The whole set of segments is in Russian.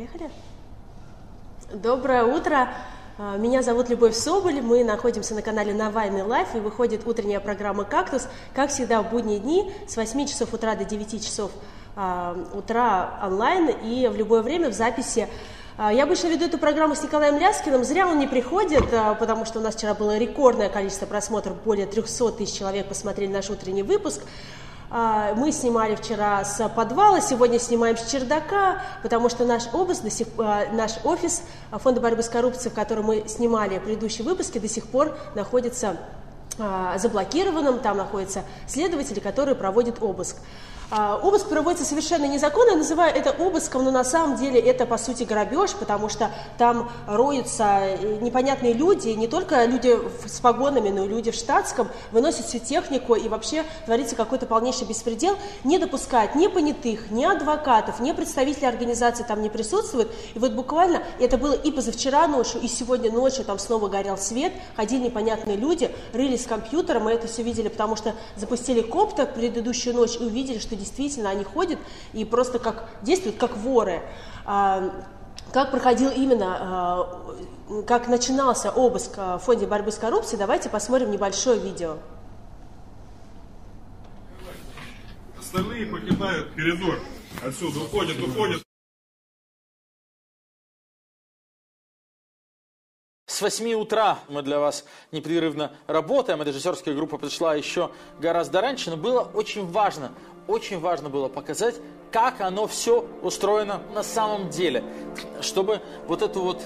Поехали. Доброе утро. А, меня зовут Любовь Соболь, мы находимся на канале Навальный Live и выходит утренняя программа «Кактус», как всегда в будние дни с 8 часов утра до 9 часов а, утра онлайн и в любое время в записи. А, я обычно веду эту программу с Николаем Ляскиным, зря он не приходит, потому что у нас вчера было рекордное количество просмотров, более 300 тысяч человек посмотрели наш утренний выпуск. А, мы снимали вчера с подвала, сегодня снимаем с чердака, потому что наш, обыск, до сих, а, наш офис Фонда борьбы с коррупцией, в котором мы снимали предыдущие выпуски, до сих пор находится а, заблокированным, там находятся следователи, которые проводят обыск. А, обыск проводится совершенно незаконно, я называю это обыском, но на самом деле это по сути грабеж, потому что там роются э, непонятные люди, не только люди с погонами, но и люди в штатском, выносят всю технику и вообще творится какой-то полнейший беспредел, не допускают ни понятых, ни адвокатов, ни представителей организации там не присутствуют. И вот буквально это было и позавчера ночью, и сегодня ночью там снова горел свет, ходили непонятные люди, рылись с компьютером, мы это все видели, потому что запустили коптер предыдущую ночь и увидели, что действительно они ходят и просто как действуют как воры. А, как проходил именно, а, как начинался обыск в фонде борьбы с коррупцией, давайте посмотрим небольшое видео. Остальные покидают коридор. Отсюда уходят, уходят. С 8 утра мы для вас непрерывно работаем. Режиссерская группа пришла еще гораздо раньше, но было очень важно очень важно было показать, как оно все устроено на самом деле, чтобы вот эту вот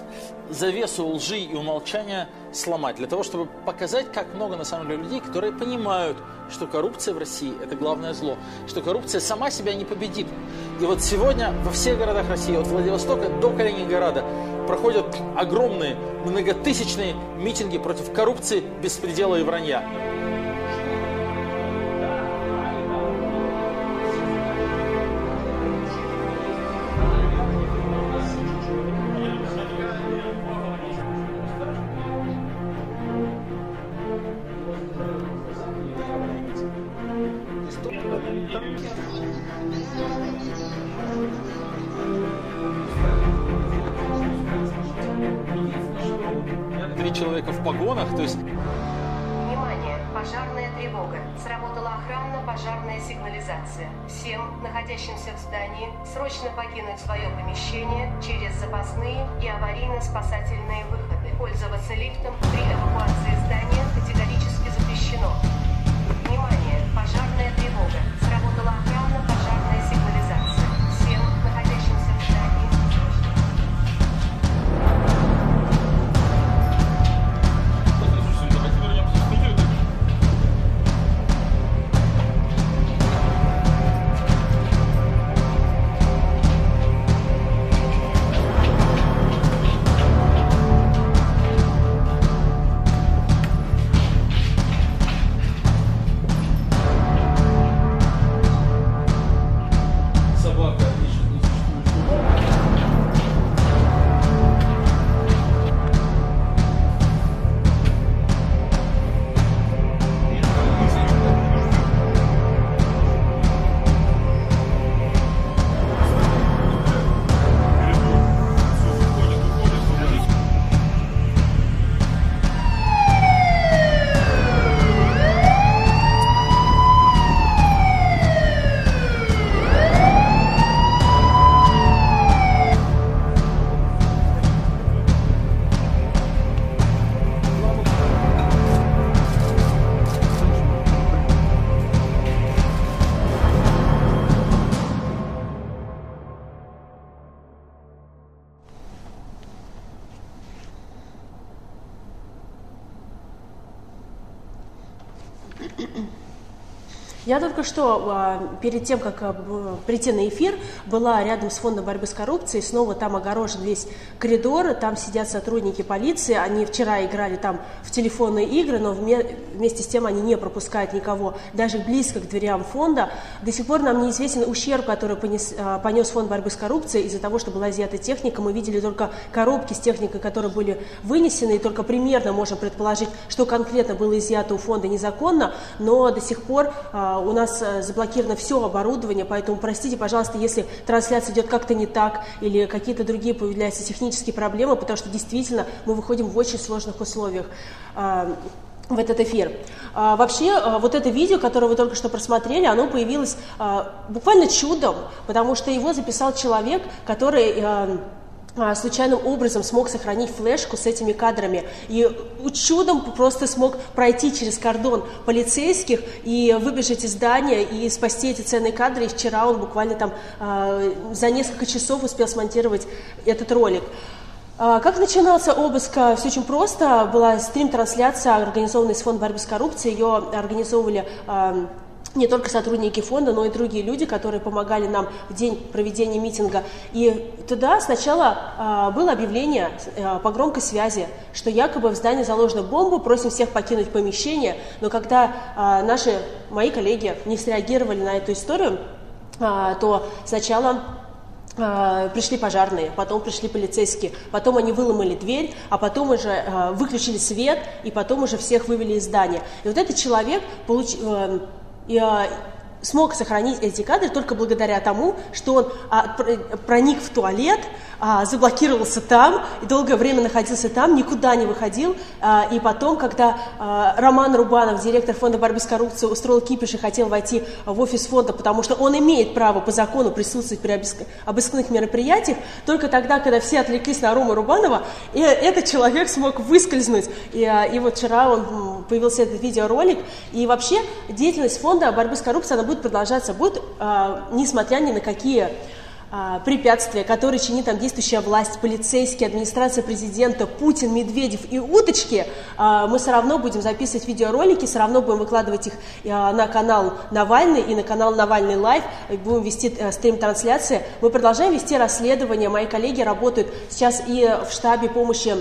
завесу лжи и умолчания сломать, для того, чтобы показать, как много на самом деле людей, которые понимают, что коррупция в России – это главное зло, что коррупция сама себя не победит. И вот сегодня во всех городах России, от Владивостока до Калининграда, проходят огромные, многотысячные митинги против коррупции, беспредела и вранья. Я только что, а, перед тем, как а, прийти на эфир, была рядом с фондом борьбы с коррупцией, снова там огорожен весь коридор, там сидят сотрудники полиции, они вчера играли там телефонные игры, но вме- вместе с тем они не пропускают никого даже близко к дверям фонда. До сих пор нам неизвестен ущерб, который понес, а, понес фонд борьбы с коррупцией из-за того, что была изъята техника. Мы видели только коробки с техникой, которые были вынесены, и только примерно можем предположить, что конкретно было изъято у фонда незаконно, но до сих пор а, у нас а, заблокировано все оборудование, поэтому простите, пожалуйста, если трансляция идет как-то не так или какие-то другие появляются технические проблемы, потому что действительно мы выходим в очень сложных условиях в этот эфир. А, вообще, а, вот это видео, которое вы только что просмотрели, оно появилось а, буквально чудом, потому что его записал человек, который а, случайным образом смог сохранить флешку с этими кадрами. И чудом просто смог пройти через кордон полицейских и выбежать из здания и спасти эти ценные кадры. И вчера он буквально там а, за несколько часов успел смонтировать этот ролик. А, Как начинался обыск? Все очень просто. Была стрим-трансляция, организованная из Фонда борьбы с коррупцией. Ее организовывали не только сотрудники фонда, но и другие люди, которые помогали нам в день проведения митинга. И туда сначала а, было объявление а, по громкой связи, что якобы в здании заложена бомба, просим всех покинуть помещение. Но когда а, наши, мои коллеги не среагировали на эту историю, а, то сначала пришли пожарные, потом пришли полицейские, потом они выломали дверь, а потом уже а, выключили свет, и потом уже всех вывели из здания. И вот этот человек получ... э, а, смог сохранить эти кадры только благодаря тому, что он а, пр- проник в туалет, а, заблокировался там и долгое время находился там, никуда не выходил. А, и потом, когда а, Роман Рубанов, директор фонда борьбы с коррупцией, устроил кипиш и хотел войти в офис фонда, потому что он имеет право по закону присутствовать при обыск- обыскных мероприятиях, только тогда, когда все отвлеклись на Рома Рубанова, и этот человек смог выскользнуть. И, а, и вот вчера он, появился этот видеоролик. И вообще деятельность фонда борьбы с коррупцией, она будет продолжаться, будет, а, несмотря ни на какие препятствия, которые чинит там действующая власть, полицейские, администрация президента, Путин, Медведев и уточки, а, мы все равно будем записывать видеоролики, все равно будем выкладывать их а, на канал Навальный и на канал Навальный Лайв, будем вести э, стрим-трансляции. Мы продолжаем вести расследование, мои коллеги работают сейчас и в штабе помощи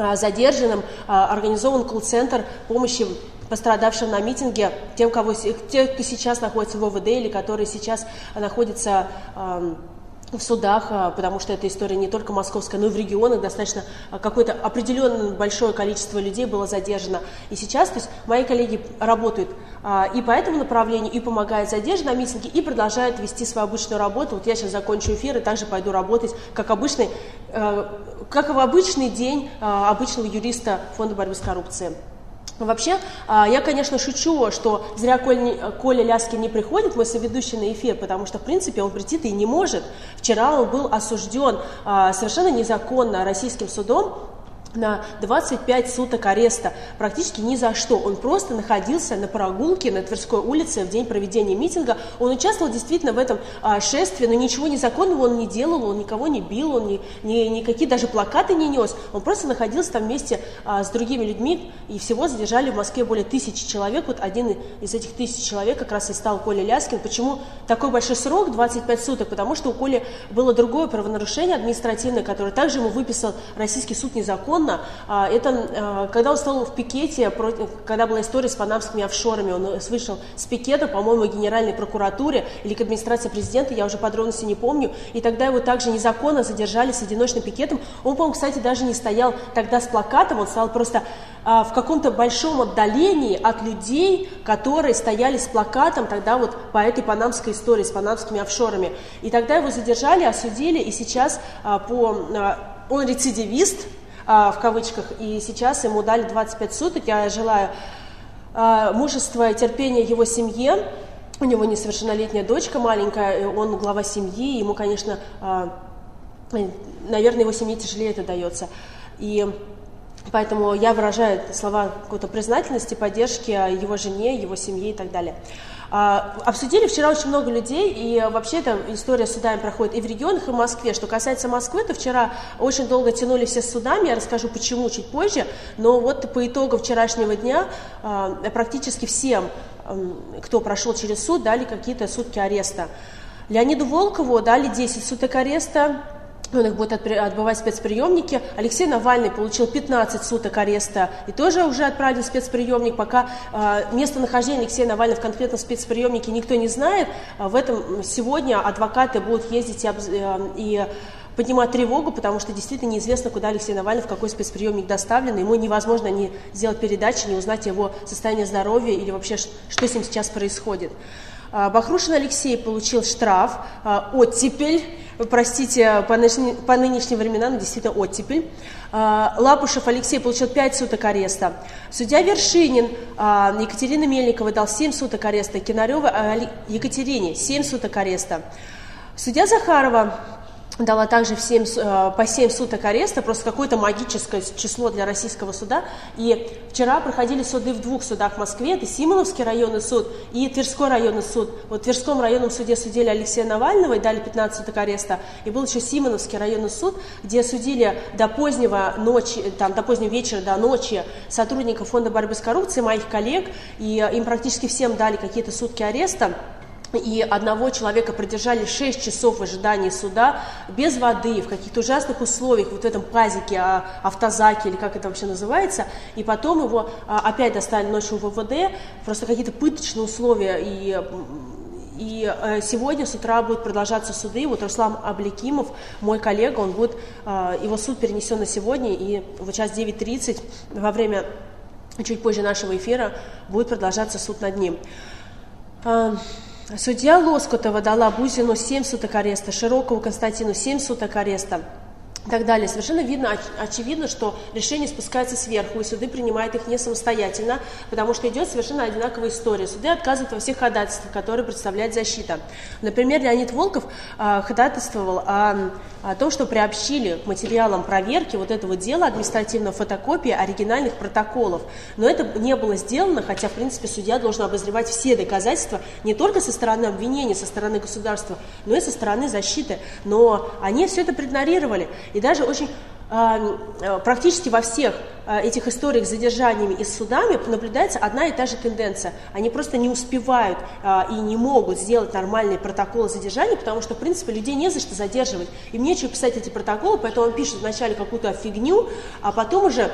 а, задержанным, а, организован колл-центр помощи пострадавшим на митинге, тем, кого, те, кто сейчас находится в ОВД или которые сейчас находятся ам, в судах, а, потому что эта история не только московская, но и в регионах достаточно а, какое-то определенное большое количество людей было задержано. И сейчас, то есть мои коллеги работают а, и по этому направлению, и помогают задержанным на митинге, и продолжают вести свою обычную работу. Вот я сейчас закончу эфир и также пойду работать, как обычный, э, как в обычный день обычного юриста Фонда борьбы с коррупцией. Вообще, а, я, конечно, шучу, что зря Коля, Ляскин не приходит, мой соведущий на эфир, потому что, в принципе, он прийти-то и не может. Вчера он был осужден а, совершенно незаконно российским судом на 25 суток ареста, практически ни за что. Он просто находился на прогулке на Тверской улице в день проведения митинга. Он участвовал действительно в этом а, шествии, но ничего незаконного он не делал, он никого не бил, он ни, ни- никакие даже плакаты не нес. Он просто находился там вместе а, с другими людьми, и всего задержали в Москве более тысячи человек. Вот один из этих тысяч человек как раз и стал Коля Ляскин. Почему такой большой срок, 25 суток? Потому что у Коли было другое правонарушение административное, которое также ему выписал российский суд незаконно. А, Это а, когда он стал в пикете, когда была история с панамскими офшорами, он э, вышел с пикета, по-моему, Генеральной прокуратуре или к администрации президента, я уже подробности не помню, и тогда его также незаконно задержали с одиночным пикетом. Он, по-моему, кстати, даже не стоял тогда с плакатом, он стоял просто а, в каком-то большом отдалении от людей, которые стояли с плакатом тогда вот по этой панамской истории с панамскими офшорами. И тогда его задержали, осудили, и сейчас по, он рецидивист, в кавычках, и сейчас ему дали 25 суток. Я желаю а, мужества и терпения его семье. У него несовершеннолетняя дочка маленькая, он глава семьи, ему, конечно, а, наверное, его семье тяжелее это дается. И поэтому я выражаю слова какой-то признательности, поддержки его жене, его семье и так далее. А, Обсудили вчера очень много людей, и вообще эта история с судами проходит и в регионах, и в Москве. Что касается Москвы, то вчера очень долго тянули все с судами, я расскажу почему чуть позже, но вот по итогу вчерашнего дня а, практически всем, кто прошел через суд, дали какие-то сутки ареста. Леониду Волкову дали 10 суток ареста, он их будет отбывать в спецприемнике. Алексей Навальный получил 15 суток ареста и тоже уже отправлен в спецприемник. Пока э, местонахождение Алексея Навального в конкретном спецприемнике никто не знает. А в этом сегодня адвокаты будут ездить и, э, и поднимают тревогу, потому что действительно неизвестно, куда Алексей Навальный, в какой спецприемник доставлен. Ему невозможно ни сделать передачи, не узнать его состояние здоровья или вообще, что с ним сейчас происходит. А, Бахрушин Алексей получил штраф, а, оттепель, простите, по, нынешним, по нынешним временам действительно оттепель. А, Лапушев Алексей получил 5 суток ареста. Судья Вершинин Екатерина Мельникова дал 7 суток ареста. Кинарева Екатерине 7 суток ареста. Судья Захарова дала также в 7, э, по 7 суток ареста, просто какое-то магическое число для российского суда. И вчера проходили суды в двух судах в Москве, это Симоновский районный суд и Тверской районный суд. Вот в Тверском районном суде судили Алексея Навального и дали 15 суток ареста. И был еще Симоновский районный суд, где судили до позднего ночи, там, до позднего вечера, до ночи сотрудников Фонда борьбы с коррупцией, моих коллег, и им практически всем дали какие-то сутки ареста и одного человека продержали 6 часов в ожидании суда без воды, в каких-то ужасных условиях, вот в этом пазике, а, автозаке, или как это вообще называется, и потом его а, опять достали ночью в ВВД, просто какие-то пыточные условия, и и э, сегодня с утра будут продолжаться суды. Вот Руслан Абликимов, мой коллега, он будет, э, его суд перенесен на сегодня, и в час 9.30 во время, чуть позже нашего эфира, будет продолжаться суд над ним. Судья Лоскутова дала Бузину 7 суток ареста, Широкову Константину 7 суток ареста и так далее. Совершенно видно, очевидно, что решения спускаются сверху, и суды принимают их не самостоятельно, потому что идет совершенно одинаковая история. Суды отказывают во всех ходатайствах, которые представляет защита. Например, Леонид Волков э, ходатайствовал о, о том, что приобщили к материалам проверки вот этого дела административной фотокопии оригинальных протоколов. Но это не было сделано, хотя, в принципе, судья должен обозревать все доказательства не только со стороны обвинения, со стороны государства, но и со стороны защиты. Но они все это проигнорировали. И даже очень а, э, практически во всех а, этих историях с задержаниями и с судами наблюдается одна и та же тенденция. Они просто не успевают а, и не могут сделать нормальные протоколы задержания, потому что, в принципе, людей не за что задерживать. Им нечего писать эти протоколы, поэтому он пишет вначале какую-то фигню, а потом уже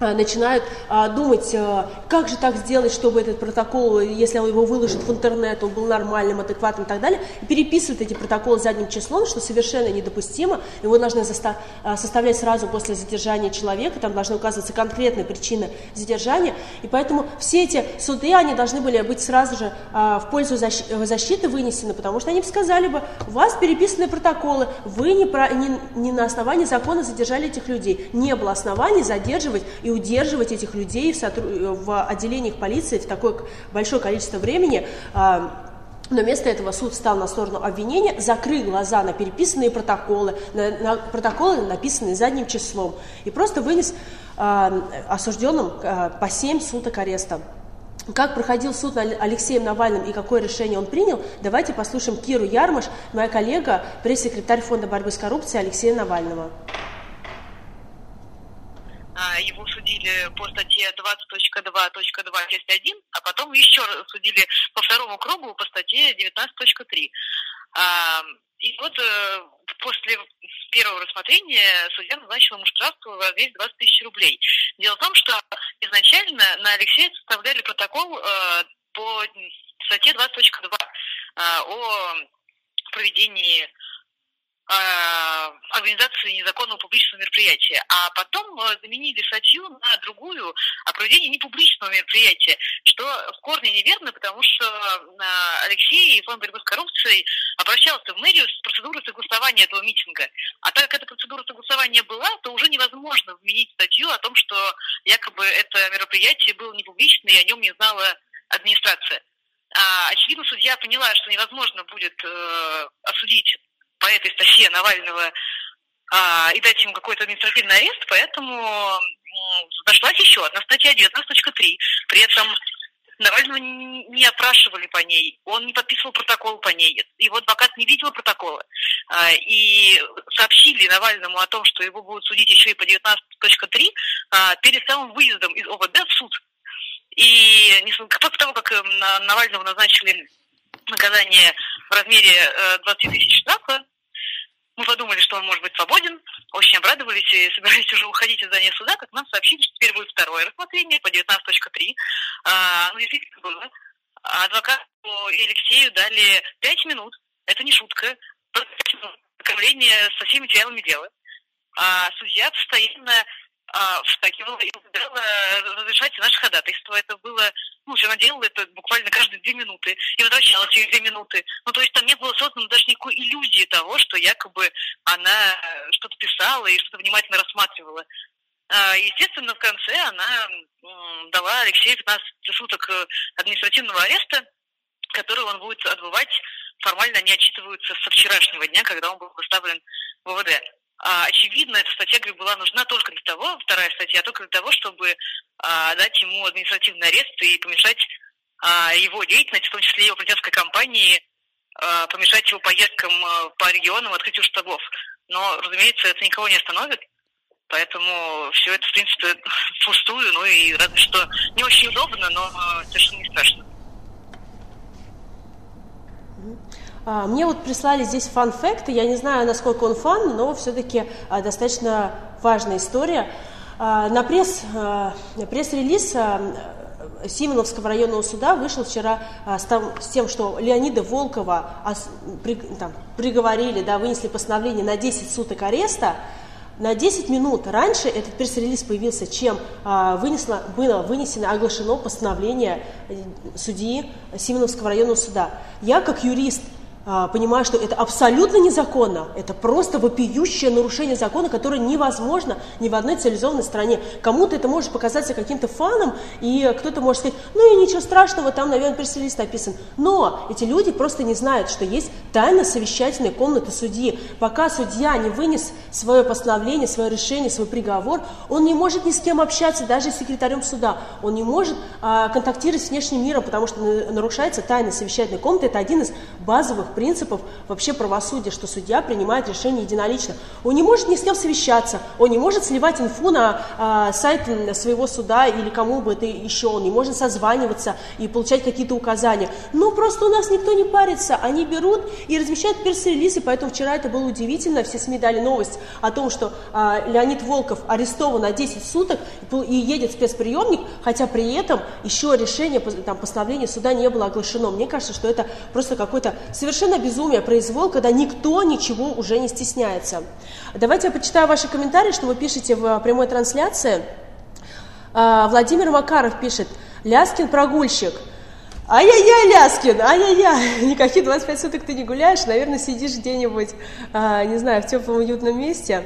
начинают а, думать, а, как же так сделать, чтобы этот протокол, если он его выложит в интернет, он был нормальным, адекватным и так далее, и переписывают эти протоколы задним числом, что совершенно недопустимо. Его должны составлять сразу после задержания человека, там должны указываться конкретные причины задержания, и поэтому все эти суды, они должны были быть сразу же в пользу защиты вынесены, потому что они бы сказали бы, у вас переписаны протоколы, вы не, про, не, не на основании закона задержали этих людей, не было оснований задерживать и удерживать этих людей в, сотруд... в отделениях полиции в такое большое количество времени. А, но вместо этого суд встал на сторону обвинения, закрыл глаза на переписанные протоколы, на, на протоколы, написанные задним числом, и просто вынес э, осужденным э, по 7 суток ареста. Как проходил суд над Алексеем Навальным и какое решение он принял, давайте послушаем Киру Ярмаш, моя коллега, пресс-секретарь Фонда борьбы с коррупцией Алексея Навального. А, его судили по статье 20.2.2 часть 1, а потом еще раз судили по второму кругу по статье 19.3. А, и вот э, после первого рассмотрения судья назначил ему штраф в размере 20 тысяч рублей. Дело в том, что изначально на Алексея составляли протокол э, по статье 20.2 э, о проведении организации незаконного публичного мероприятия, а потом э, заменили статью на другую о проведении непубличного мероприятия, что в корне неверно, потому что э, Алексей и фонд борьбы с коррупцией обращался в мэрию с процедурой согласования этого митинга. А так как эта процедура согласования была, то уже невозможно вменить статью о том, что якобы это мероприятие было непубличное и о нем не знала администрация. А, очевидно, судья поняла, что невозможно будет э, осудить по этой статье Навального а, и дать ему какой-то административный арест, поэтому нашлась еще одна статья 19.3. При этом Навального не опрашивали по ней, он не подписывал протокол по ней, его адвокат не видел протокола. А, и сообщили Навальному о том, что его будут судить еще и по 19.3 а, перед самым выездом из ОВД в суд. И после того, как эм, Навального назначили наказание в размере 20 э, тысяч штрафа, мы подумали, что он может быть свободен, очень обрадовались и собирались уже уходить из здания суда, как нам сообщили, что теперь будет второе рассмотрение по 19.3. А, ну, действительно было. Адвокату и Алексею дали 5 минут, это не шутка, ознакомление со всеми материалами дела. А судья постоянно а, вскакивала и выбирала разрешать наши ходатайства. Это было, ну, она делала это буквально каждые две минуты и возвращалась через две минуты. Ну, то есть там не было создано даже никакой иллюзии того, что якобы она что-то писала и что-то внимательно рассматривала. А, естественно, в конце она дала Алексею 15 суток э, административного ареста, который он будет отбывать. Формально они отчитываются со вчерашнего дня, когда он был выставлен в ВВД. А, очевидно, эта статья была нужна только для того, вторая статья, только для того, чтобы а, дать ему административный арест и помешать а, его деятельности, в том числе его президентской кампании, а, помешать его поездкам а, по регионам, открытию штабов. Но, разумеется, это никого не остановит. Поэтому все это, в принципе, пустую, ну и разве что не очень удобно, но а, совершенно не страшно. А, мне вот прислали здесь фан-факт, я не знаю, насколько он фан, но все-таки а, достаточно важная история. А, на, пресс, пресс-релиз Симоновского районного суда вышел вчера с, тем, что Леонида Волкова приговорили, да, вынесли постановление на 10 суток ареста, на 10 минут раньше этот пресс-релиз появился, чем вынесло, было вынесено, оглашено постановление э, судьи Симоновского районного суда. Я, как юрист, а, понимаю, что это абсолютно незаконно, это просто вопиющее нарушение закона, которое невозможно ни в одной цивилизованной стране. Кому-то это может показаться каким-то фаном, и кто-то может сказать, ну и ничего страшного, там, наверное, пресс-релиз написан. Но эти люди просто не знают, что есть тайна совещательная комната судьи. Пока судья не вынес свое постановление, свое решение, свой приговор, он не может ни с кем общаться, даже с секретарем суда. Он не может а, контактировать с внешним миром, потому что нарушается тайна совещательной комнаты. Это один из базовых принципов вообще правосудия, что судья принимает решение единолично. Он не может ни с кем совещаться, он не может сливать инфу на а, сайт своего суда или кому бы это еще, он не может созваниваться и получать какие-то указания. Ну, просто у нас никто не парится, они берут и размещают пресс-релизы, поэтому вчера это было удивительно, все СМИ дали новость о том, что а, Леонид Волков арестован на 10 суток и едет в спецприемник, хотя при этом еще решение, там, постановление суда не было оглашено. Мне кажется, что это просто какой-то совершенно совершенно безумие, произвол, когда никто ничего уже не стесняется. Давайте я почитаю ваши комментарии, что вы пишете в прямой трансляции. А, Владимир Макаров пишет, Ляскин прогульщик. Ай-яй-яй, Ляскин, ай-яй-яй, никаких 25 суток ты не гуляешь, наверное, сидишь где-нибудь, а, не знаю, в теплом уютном месте.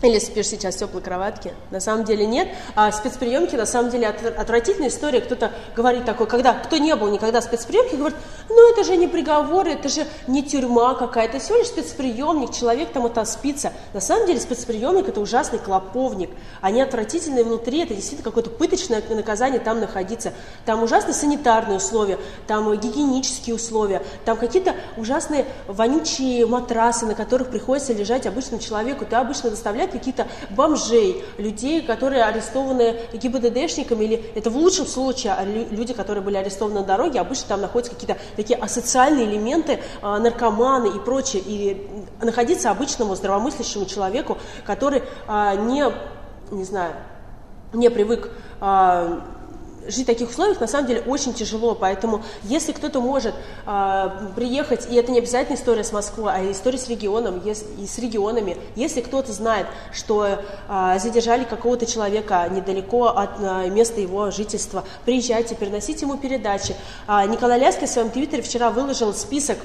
Или спишь сейчас в теплой кроватке? На самом деле нет. А спецприемки на самом деле отвратительная история. Кто-то говорит такой, когда кто не был никогда в спецприемке, говорит, ну это же не приговор, это же не тюрьма какая-то, всего лишь спецприемник, человек там отоспится. На самом деле спецприемник это ужасный клоповник. Они отвратительные внутри, это действительно какое-то пыточное наказание там находиться. Там ужасные санитарные условия, там гигиенические условия, там какие-то ужасные вонючие матрасы, на которых приходится лежать обычному человеку. Ты обычно доставляешь каких-то бомжей, людей, которые арестованы ГИБДДшниками, или это в лучшем случае а люди, которые были арестованы на дороге, обычно там находятся какие-то такие асоциальные элементы, а, наркоманы и прочее. И находиться обычному здравомыслящему человеку, который а, не, не знаю, не привык жить в таких условиях на самом деле очень тяжело, поэтому если кто-то может э, приехать, и это не обязательно история с Москвой, а история с регионом, если, и с регионами, если кто-то знает, что э, задержали какого-то человека недалеко от э, места его жительства, приезжайте, переносите ему передачи. Э, Николай Ляский в своем твиттере вчера выложил список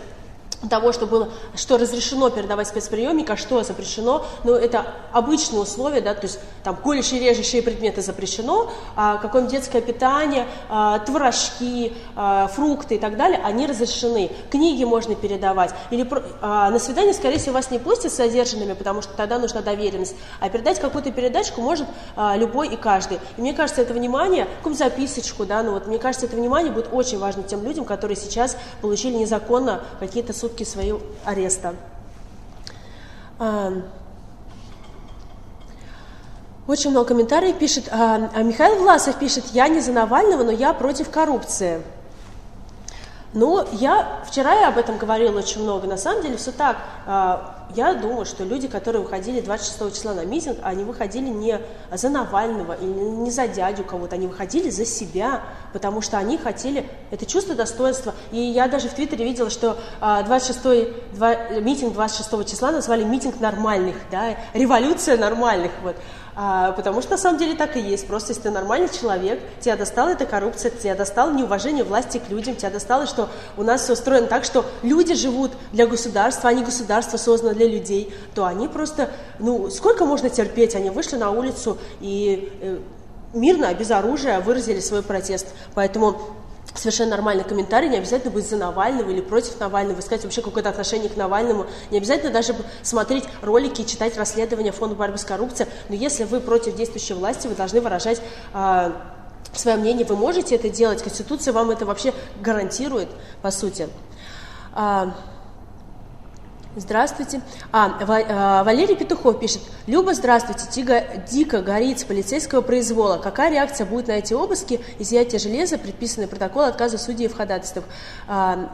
того, что было, что разрешено передавать спецприемник, а что запрещено, но это обычные условия, да, то есть там колющие, режущие предметы запрещено, а какое-нибудь детское питание, а, творожки, а, фрукты и так далее, они разрешены. Книги можно передавать. Или а, на свидание, скорее всего, вас не пустят с задержанными, потому что тогда нужна доверенность, а передать какую-то передачку может а, любой и каждый. И мне кажется, это внимание, какую-нибудь записочку, да, ну вот мне кажется, это внимание будет очень важно тем людям, которые сейчас получили незаконно какие-то суд сутки своего ареста. А, очень много комментариев пишет. А, а Михаил Власов пишет, я не за Навального, но я против коррупции. Ну, я вчера я об этом говорила очень много. На самом деле все так. А, я думаю, что люди, которые выходили 26 числа на митинг, они выходили не за Навального или не за дядю кого-то, они выходили за себя, потому что они хотели это чувство достоинства. И я даже в Твиттере видела, что 26 два, митинг 26 числа назвали митинг нормальных, да, революция нормальных, вот. А, потому что на самом деле так и есть. Просто если ты нормальный человек, тебя достала эта коррупция, тебя достало неуважение власти к людям, тебя достало, что у нас все устроено так, что люди живут для государства, а не государство создано для людей, то они просто, ну, сколько можно терпеть? Они вышли на улицу и э, мирно, без оружия выразили свой протест. Поэтому совершенно нормальный комментарий, не обязательно быть за Навального или против Навального, искать вообще какое-то отношение к Навальному, не обязательно даже смотреть ролики и читать расследования Фонда борьбы с коррупцией, но если вы против действующей власти, вы должны выражать э, свое мнение, вы можете это делать, Конституция вам это вообще гарантирует, по сути. А, Здравствуйте. А, а, Валерий Петухов пишет. Люба, здравствуйте. Тига дико горит с полицейского произвола. Какая реакция будет на эти обыски, изъятие железа, предписанный протокол отказа судей в ходатайствах? А,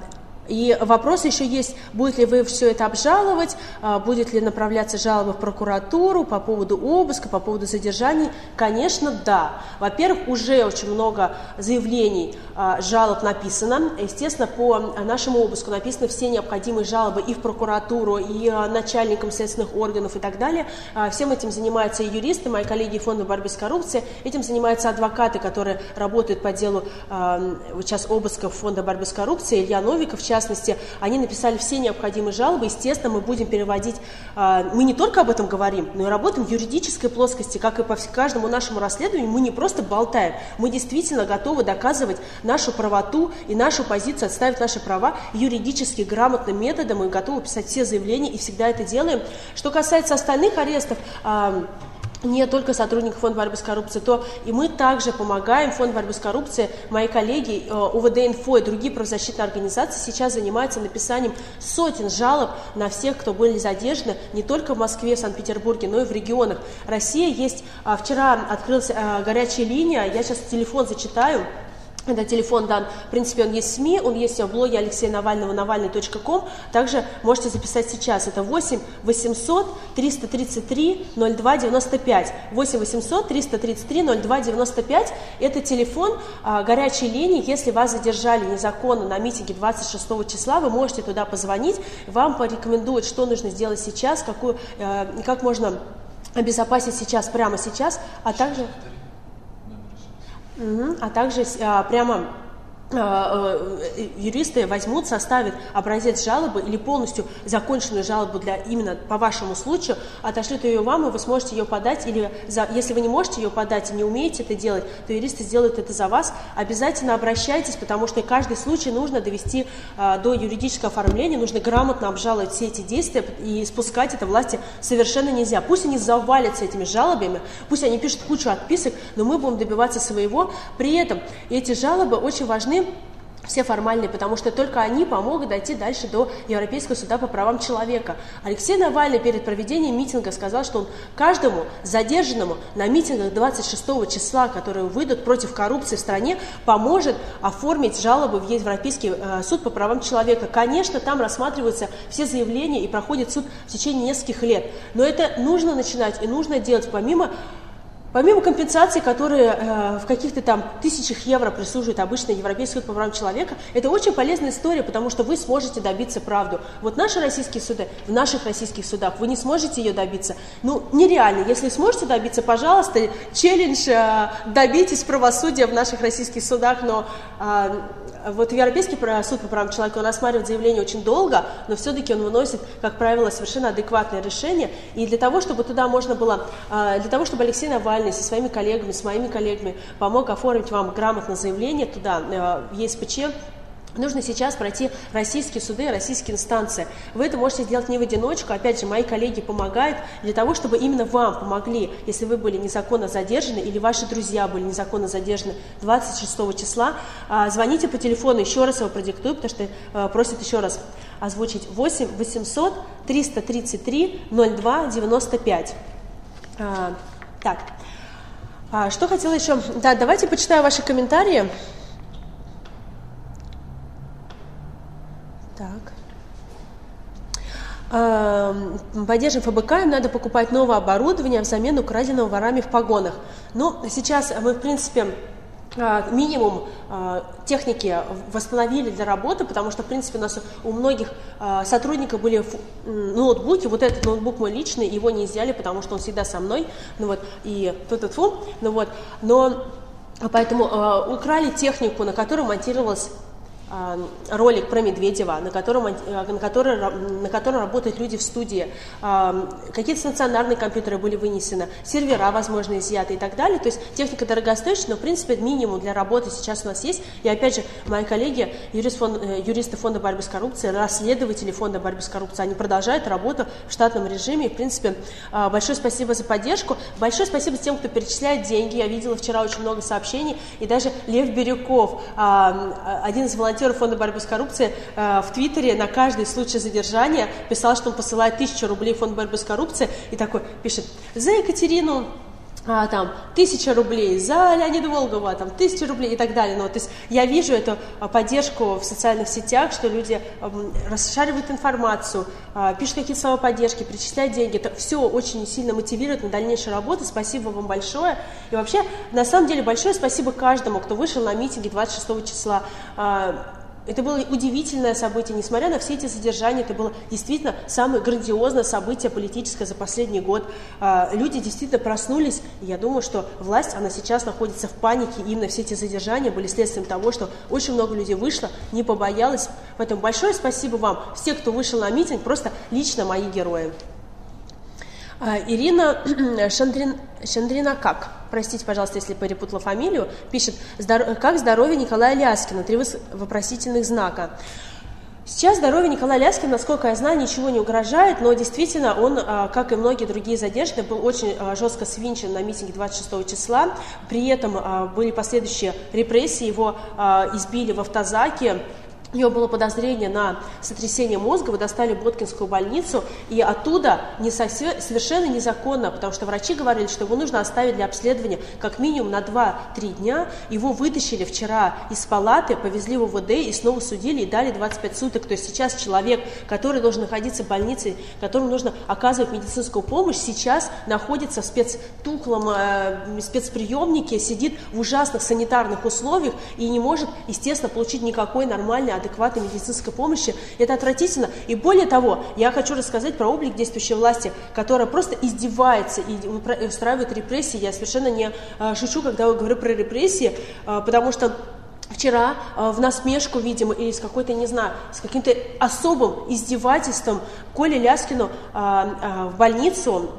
и вопрос еще есть, будет ли вы все это обжаловать, а, будет ли направляться жалоба в прокуратуру по поводу обыска, по поводу задержаний. Конечно, да. Во-первых, уже очень много заявлений, а, жалоб написано. Естественно, по нашему обыску написаны все необходимые жалобы и в прокуратуру, и а, начальникам следственных органов и так далее. Всем этим занимаются и юристы, мои коллеги Фонда борьбы с коррупцией, этим занимаются адвокаты, которые работают по делу сейчас обысков Фонда борьбы с коррупцией, Илья Новиков, частности, частности, они написали все необходимые жалобы. Естественно, мы будем переводить, а, мы не только об этом говорим, но и работаем в юридической плоскости, как и по каждому нашему расследованию. Мы не просто болтаем, мы действительно готовы доказывать нашу правоту и нашу позицию, отставить наши права юридически грамотным методом. Мы готовы писать все заявления и всегда это делаем. Что касается остальных арестов, не только сотрудников Фонда борьбы с коррупцией, то и мы также помогаем Фонд борьбы с коррупцией. Мои коллеги э, УВД Инфо и другие правозащитные организации сейчас занимаются написанием сотен жалоб на всех, кто были задержаны не только в Москве, Санкт-Петербурге, но и в регионах. Россия есть, а, вчера открылась а, горячая линия, я сейчас телефон зачитаю, это телефон дан, в принципе, он есть в СМИ, он есть в блоге Алексея Навального, навальный.ком. Также можете записать сейчас. Это 8 800 333 02 95. 8 800 333 02 95. Это телефон а, горячей линии. Если вас задержали незаконно на митинге 26 числа, вы можете туда позвонить. Вам порекомендуют, что нужно сделать сейчас, какую, э, как можно обезопасить сейчас, прямо сейчас, а также... Угу. А также а, прямо юристы возьмут, составят образец жалобы или полностью законченную жалобу для именно по вашему случаю, отошлют ее вам, и вы сможете ее подать, или за, если вы не можете ее подать и не умеете это делать, то юристы сделают это за вас. Обязательно обращайтесь, потому что каждый случай нужно довести а, до юридического оформления, нужно грамотно обжаловать все эти действия, и спускать это власти совершенно нельзя. Пусть они завалятся этими жалобами, пусть они пишут кучу отписок, но мы будем добиваться своего. При этом эти жалобы очень важны все формальные, потому что только они помогут дойти дальше до Европейского суда по правам человека. Алексей Навальный перед проведением митинга сказал, что он каждому задержанному на митингах 26 числа, которые выйдут против коррупции в стране, поможет оформить жалобы в Европейский э, суд по правам человека. Конечно, там рассматриваются все заявления и проходит суд в течение нескольких лет. Но это нужно начинать и нужно делать помимо Помимо компенсаций, которые э, в каких-то там тысячах евро присуживает обычный Европейский суд по правам человека, это очень полезная история, потому что вы сможете добиться правду. Вот наши российские суды, в наших российских судах вы не сможете ее добиться. Ну, нереально. Если сможете добиться, пожалуйста, челлендж, э, добитесь правосудия в наших российских судах, но э, вот Европейский суд по правам человека, он осматривает заявление очень долго, но все-таки он выносит, как правило, совершенно адекватное решение. И для того, чтобы туда можно было, э, для того, чтобы Алексей Навальный со своими коллегами, с моими коллегами помог оформить вам грамотно заявление туда, э, в ЕСПЧ, Нужно сейчас пройти российские суды, российские инстанции. Вы это можете сделать не в одиночку. Опять же, мои коллеги помогают для того, чтобы именно вам помогли, если вы были незаконно задержаны или ваши друзья были незаконно задержаны 26 числа. А, звоните по телефону, еще раз его продиктую, потому что э, просят еще раз озвучить 8 800 333 02 95. Так, а, что хотела еще? Да, давайте почитаю ваши комментарии. Так. э, поддержим ФБК, им надо покупать новое оборудование взамен украденного ворами в погонах. Ну, сейчас мы, в принципе, э, минимум э, техники восстановили для работы, потому что, в принципе, у нас у многих э, сотрудников были ноутбуки. Вот этот ноутбук мой личный, его не изъяли, потому что он всегда со мной. Ну вот, и тут тут фу, ну вот. Но поэтому украли технику, на которой монтировалась ролик про Медведева, на котором, э, на, который, на котором работают люди в студии. А, Какие-то стационарные компьютеры были вынесены, сервера, возможно, изъяты и так далее. То есть техника дорогостоящая, но, в принципе, минимум для работы сейчас у нас есть. И, опять же, мои коллеги, юрист фон- э, юристы Фонда борьбы с коррупцией, расследователи Фонда борьбы с коррупцией, они продолжают работу в штатном режиме. И, в принципе, большое спасибо за поддержку. Большое спасибо тем, кто перечисляет деньги. Я видела вчера очень много сообщений. И даже Лев Бирюков, один из волонтеров Фонда борьбы с коррупцией, а, в Твиттере на каждый случай задержания писал, что он посылает тысячу рублей в Фонд борьбы с коррупцией. И такой пишет, за Екатерину а, там, тысяча рублей, за Леонида Волгова, там, тысяча рублей и так далее. Ну, то есть я вижу эту а, поддержку в социальных сетях, что люди ам, расшаривают информацию, а, пишут какие-то слова поддержки, перечисляют деньги. Это все очень сильно мотивирует на дальнейшую работу. Спасибо вам большое. И вообще, на самом деле, большое спасибо каждому, кто вышел на митинги 26 числа. Это было удивительное событие, несмотря на все эти задержания, это было действительно самое грандиозное событие политическое за последний год. А, Люди действительно проснулись, и я думаю, что власть, она сейчас находится в панике, именно все эти задержания были следствием того, что очень много людей вышло, не побоялось. Поэтому большое спасибо вам, все, кто вышел на митинг, просто лично мои герои. А, Ирина Шандрин, как? Простите, пожалуйста, если перепутала фамилию. Пишет, «Здор- как здоровье Николая Ляскина? Три вопросительных знака. Сейчас здоровье Николая Ляскина, насколько я знаю, ничего не угрожает, но действительно он, а, как и многие другие задержанные, был очень а, жестко свинчен на митинге 26 числа. При этом были последующие репрессии, его избили в автозаке, у него было подозрение на сотрясение мозга, его достали в Боткинскую больницу, и оттуда не совсе- совершенно незаконно, потому что врачи говорили, что его нужно оставить для обследования как минимум на 2-3 дня. Его вытащили вчера из палаты, повезли в УВД и снова судили и дали 25 суток. То есть сейчас человек, который должен находиться в больнице, которому нужно оказывать медицинскую помощь, сейчас находится в спецтухлом э, спецприемнике, сидит в ужасных санитарных условиях и не может, естественно, получить никакой нормальной, адекватной медицинской помощи. Это отвратительно. И более того, я хочу рассказать про облик действующей власти, которая просто издевается и устраивает репрессии. Я совершенно не э, шучу, когда говорю про репрессии, э, потому что Вчера э, в насмешку, видимо, или с какой-то, не знаю, с каким-то особым издевательством Коле Ляскину в больницу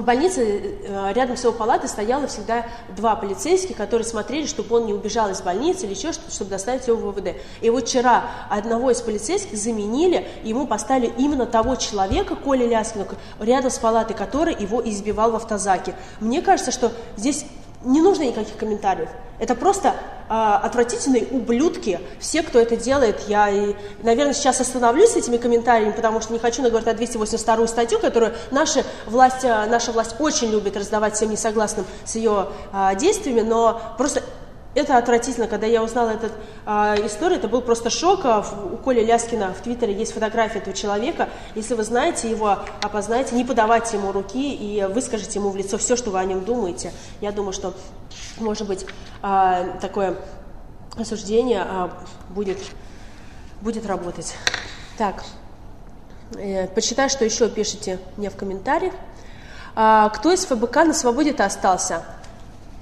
в больнице э, рядом с его палатой стояло всегда два полицейских, которые смотрели, чтобы он не убежал из больницы или еще что-то, чтобы доставить его в ВВД. И вот вчера одного из полицейских заменили, ему поставили именно того человека, Коля Ляскина, рядом с палатой, который его избивал в автозаке. Мне кажется, что здесь не нужно никаких комментариев. Это просто а, отвратительные ублюдки. Все, кто это делает, я, и, наверное, сейчас остановлюсь с этими комментариями, потому что не хочу наговорить на 282 статью, которую наша власть, а, наша власть очень любит раздавать всем несогласным с ее а, действиями, но просто это отвратительно. Когда я узнала эту а, историю, это был просто шок. А, У Коли Ляскина в Твиттере есть фотография этого человека. Если вы знаете его, опознаете, не подавайте ему руки и выскажите ему в лицо все, что вы о нем думаете. Я думаю, что, может быть, а, такое осуждение а, будет, будет работать. Так, э, почитаю, что еще пишите мне в комментариях. А, кто из ФБК на свободе-то остался?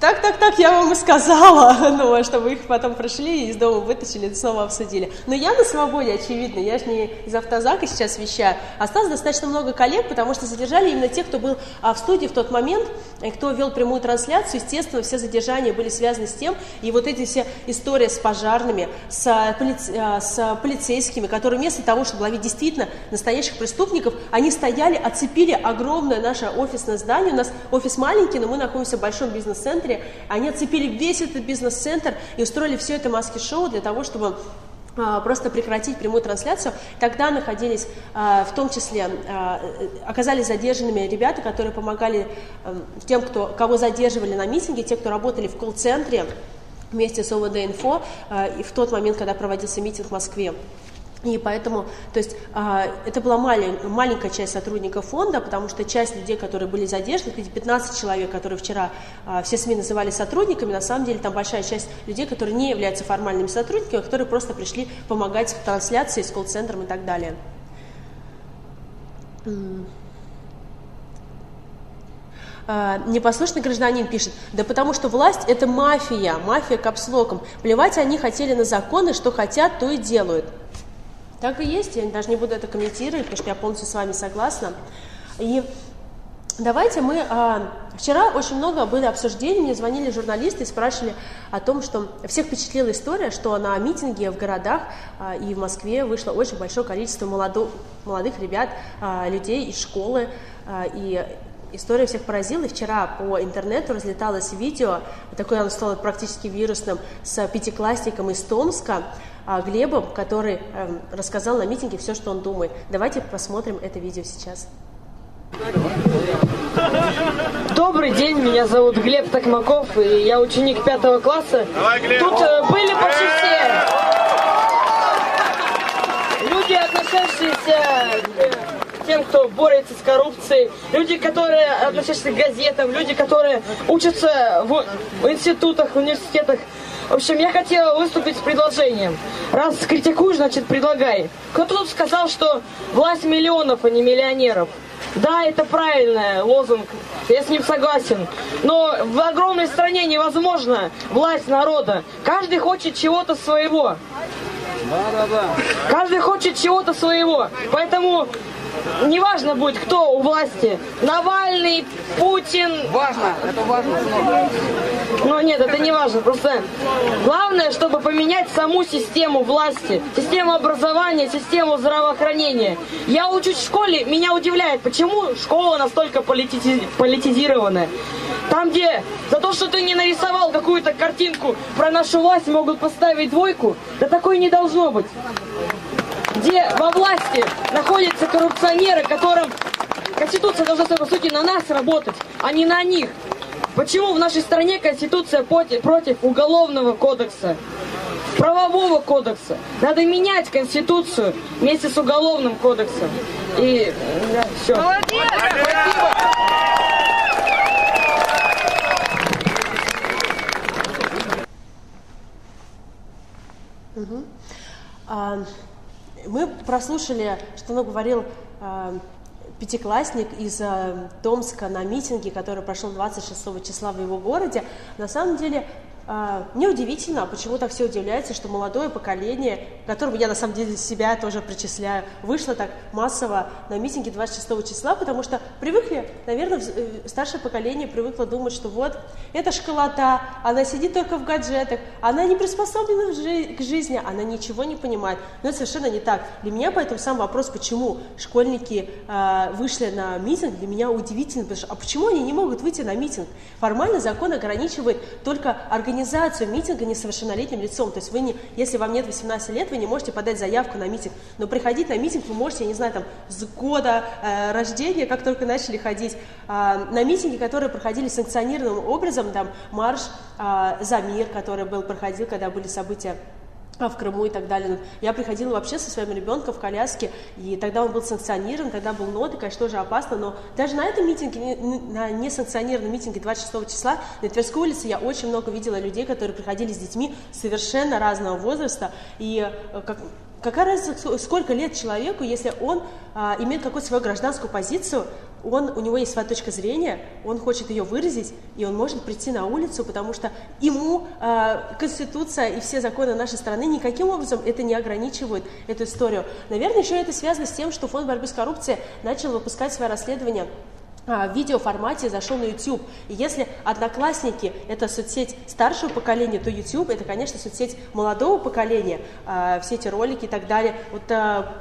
Так, так, так, я вам и сказала, ну, чтобы их потом прошли и из дома вытащили снова обсудили. Но я на свободе, очевидно, я же не из автозака сейчас вещаю. Осталось достаточно много коллег, потому что задержали именно тех, кто был а, в студии в тот момент, и кто вел прямую трансляцию. Естественно, все задержания были связаны с тем, и вот эти все истории с пожарными, с, а, полиц- а, с полицейскими, которые вместо того, чтобы ловить действительно настоящих преступников, они стояли, оцепили огромное наше офисное здание. У нас офис маленький, но мы находимся в большом бизнес-центре. Они оцепили весь этот бизнес-центр и устроили все это маски-шоу для того, чтобы а, просто прекратить прямую трансляцию. Тогда находились, а, в том числе, а, э, оказались задержанными ребята, которые помогали эм, тем, кто, кого задерживали на митинге, те, кто работали в колл-центре вместе с ОВД-инфо и в тот момент, когда проводился митинг в Москве. И поэтому, то есть, а, это была малень, маленькая часть сотрудников фонда, потому что часть людей, которые были задержаны, эти 15 человек, которые вчера а, все СМИ называли сотрудниками, на самом деле там большая часть людей, которые не являются формальными сотрудниками, а которые просто пришли помогать в трансляции с колл-центром и так далее. А, непослушный гражданин пишет, да потому что власть это мафия, мафия капслоком. Плевать они хотели на законы, что хотят, то и делают. Так и есть, я даже не буду это комментировать, потому что я полностью с вами согласна. И давайте мы... А, вчера очень много были обсуждений, мне звонили журналисты и спрашивали о том, что всех впечатлила история, что на митинге в городах а, и в Москве вышло очень большое количество молодо, молодых ребят, а, людей из школы, а, и История всех поразила, и вчера по интернету разлеталось видео, такое оно стало практически вирусным, с пятиклассником из Томска, Глебом, который эм, рассказал на митинге все, что он думает. Давайте посмотрим это видео сейчас. Добрый день, меня зовут Глеб Токмаков, и я ученик пятого класса. Давай, Глеб. Тут э, были почти все люди, относящиеся к тем, кто борется с коррупцией, люди, которые относятся к газетам, люди, которые учатся в институтах, университетах. В общем, я хотела выступить с предложением. Раз критикуешь, значит предлагай. Кто-то тут сказал, что власть миллионов, а не миллионеров. Да, это правильный лозунг, я с ним согласен. Но в огромной стране невозможно власть народа. Каждый хочет чего-то своего. Каждый хочет чего-то своего. Поэтому неважно будет, кто у власти. Навальный, Путин. Важно, это важно. Но нет, это не важно. Просто главное, чтобы поменять саму систему власти, систему образования, систему здравоохранения. Я учусь в школе, меня удивляет, почему школа настолько политизи- политизированная. Там, где за то, что ты не нарисовал какую-то картинку про нашу власть, могут поставить двойку, да такой не должно быть где во власти находятся коррупционеры, которым Конституция должна, по сути, на нас работать, а не на них. Почему в нашей стране Конституция против, Уголовного кодекса, правового кодекса? Надо менять Конституцию вместе с Уголовным кодексом. И да, все. Спасибо. А, мы прослушали, что он говорил а, пятиклассник из а, Томска на митинге, который прошел 26 числа в его городе. На самом деле а, мне удивительно, почему так все удивляются, что молодое поколение, которому я на самом деле себя тоже причисляю, вышло так массово на митинге 26 числа, потому что привыкли, наверное, э, старшее поколение привыкло думать, что вот, это школота, она сидит только в гаджетах, она не приспособлена к жизни, она ничего не понимает. Но это совершенно не так. Для меня поэтому сам вопрос, почему школьники э, вышли на митинг, для меня удивительно, потому что, а почему они не могут выйти на митинг? Формально закон ограничивает только организацию организацию митинга несовершеннолетним лицом. То есть вы не, если вам нет 18 лет, вы не можете подать заявку на митинг. Но приходить на митинг вы можете, я не знаю, там, с года э, рождения, как только начали ходить. Э, на митинги, которые проходили санкционированным образом, там, марш э, за мир, который был, проходил, когда были события в Крыму и так далее. Я приходила вообще со своим ребенком в коляске, и тогда он был санкционирован, тогда был ноты, конечно, тоже опасно, но даже на этом митинге, на несанкционированном митинге 26 числа на Тверской улице я очень много видела людей, которые приходили с детьми совершенно разного возраста, и э, как, какая разница, сколько лет человеку, если он а, имеет какую-то свою гражданскую позицию, он, у него есть своя точка зрения, он хочет ее выразить, и он может прийти на улицу, потому что ему э, Конституция и все законы нашей страны никаким образом это не ограничивают, эту историю. Наверное, еще это связано с тем, что Фонд борьбы с коррупцией начал выпускать свои расследования в видеоформате зашел на YouTube. И если Одноклассники – это соцсеть старшего поколения, то YouTube – это, конечно, соцсеть молодого поколения. А, все эти ролики и так далее. Вот а,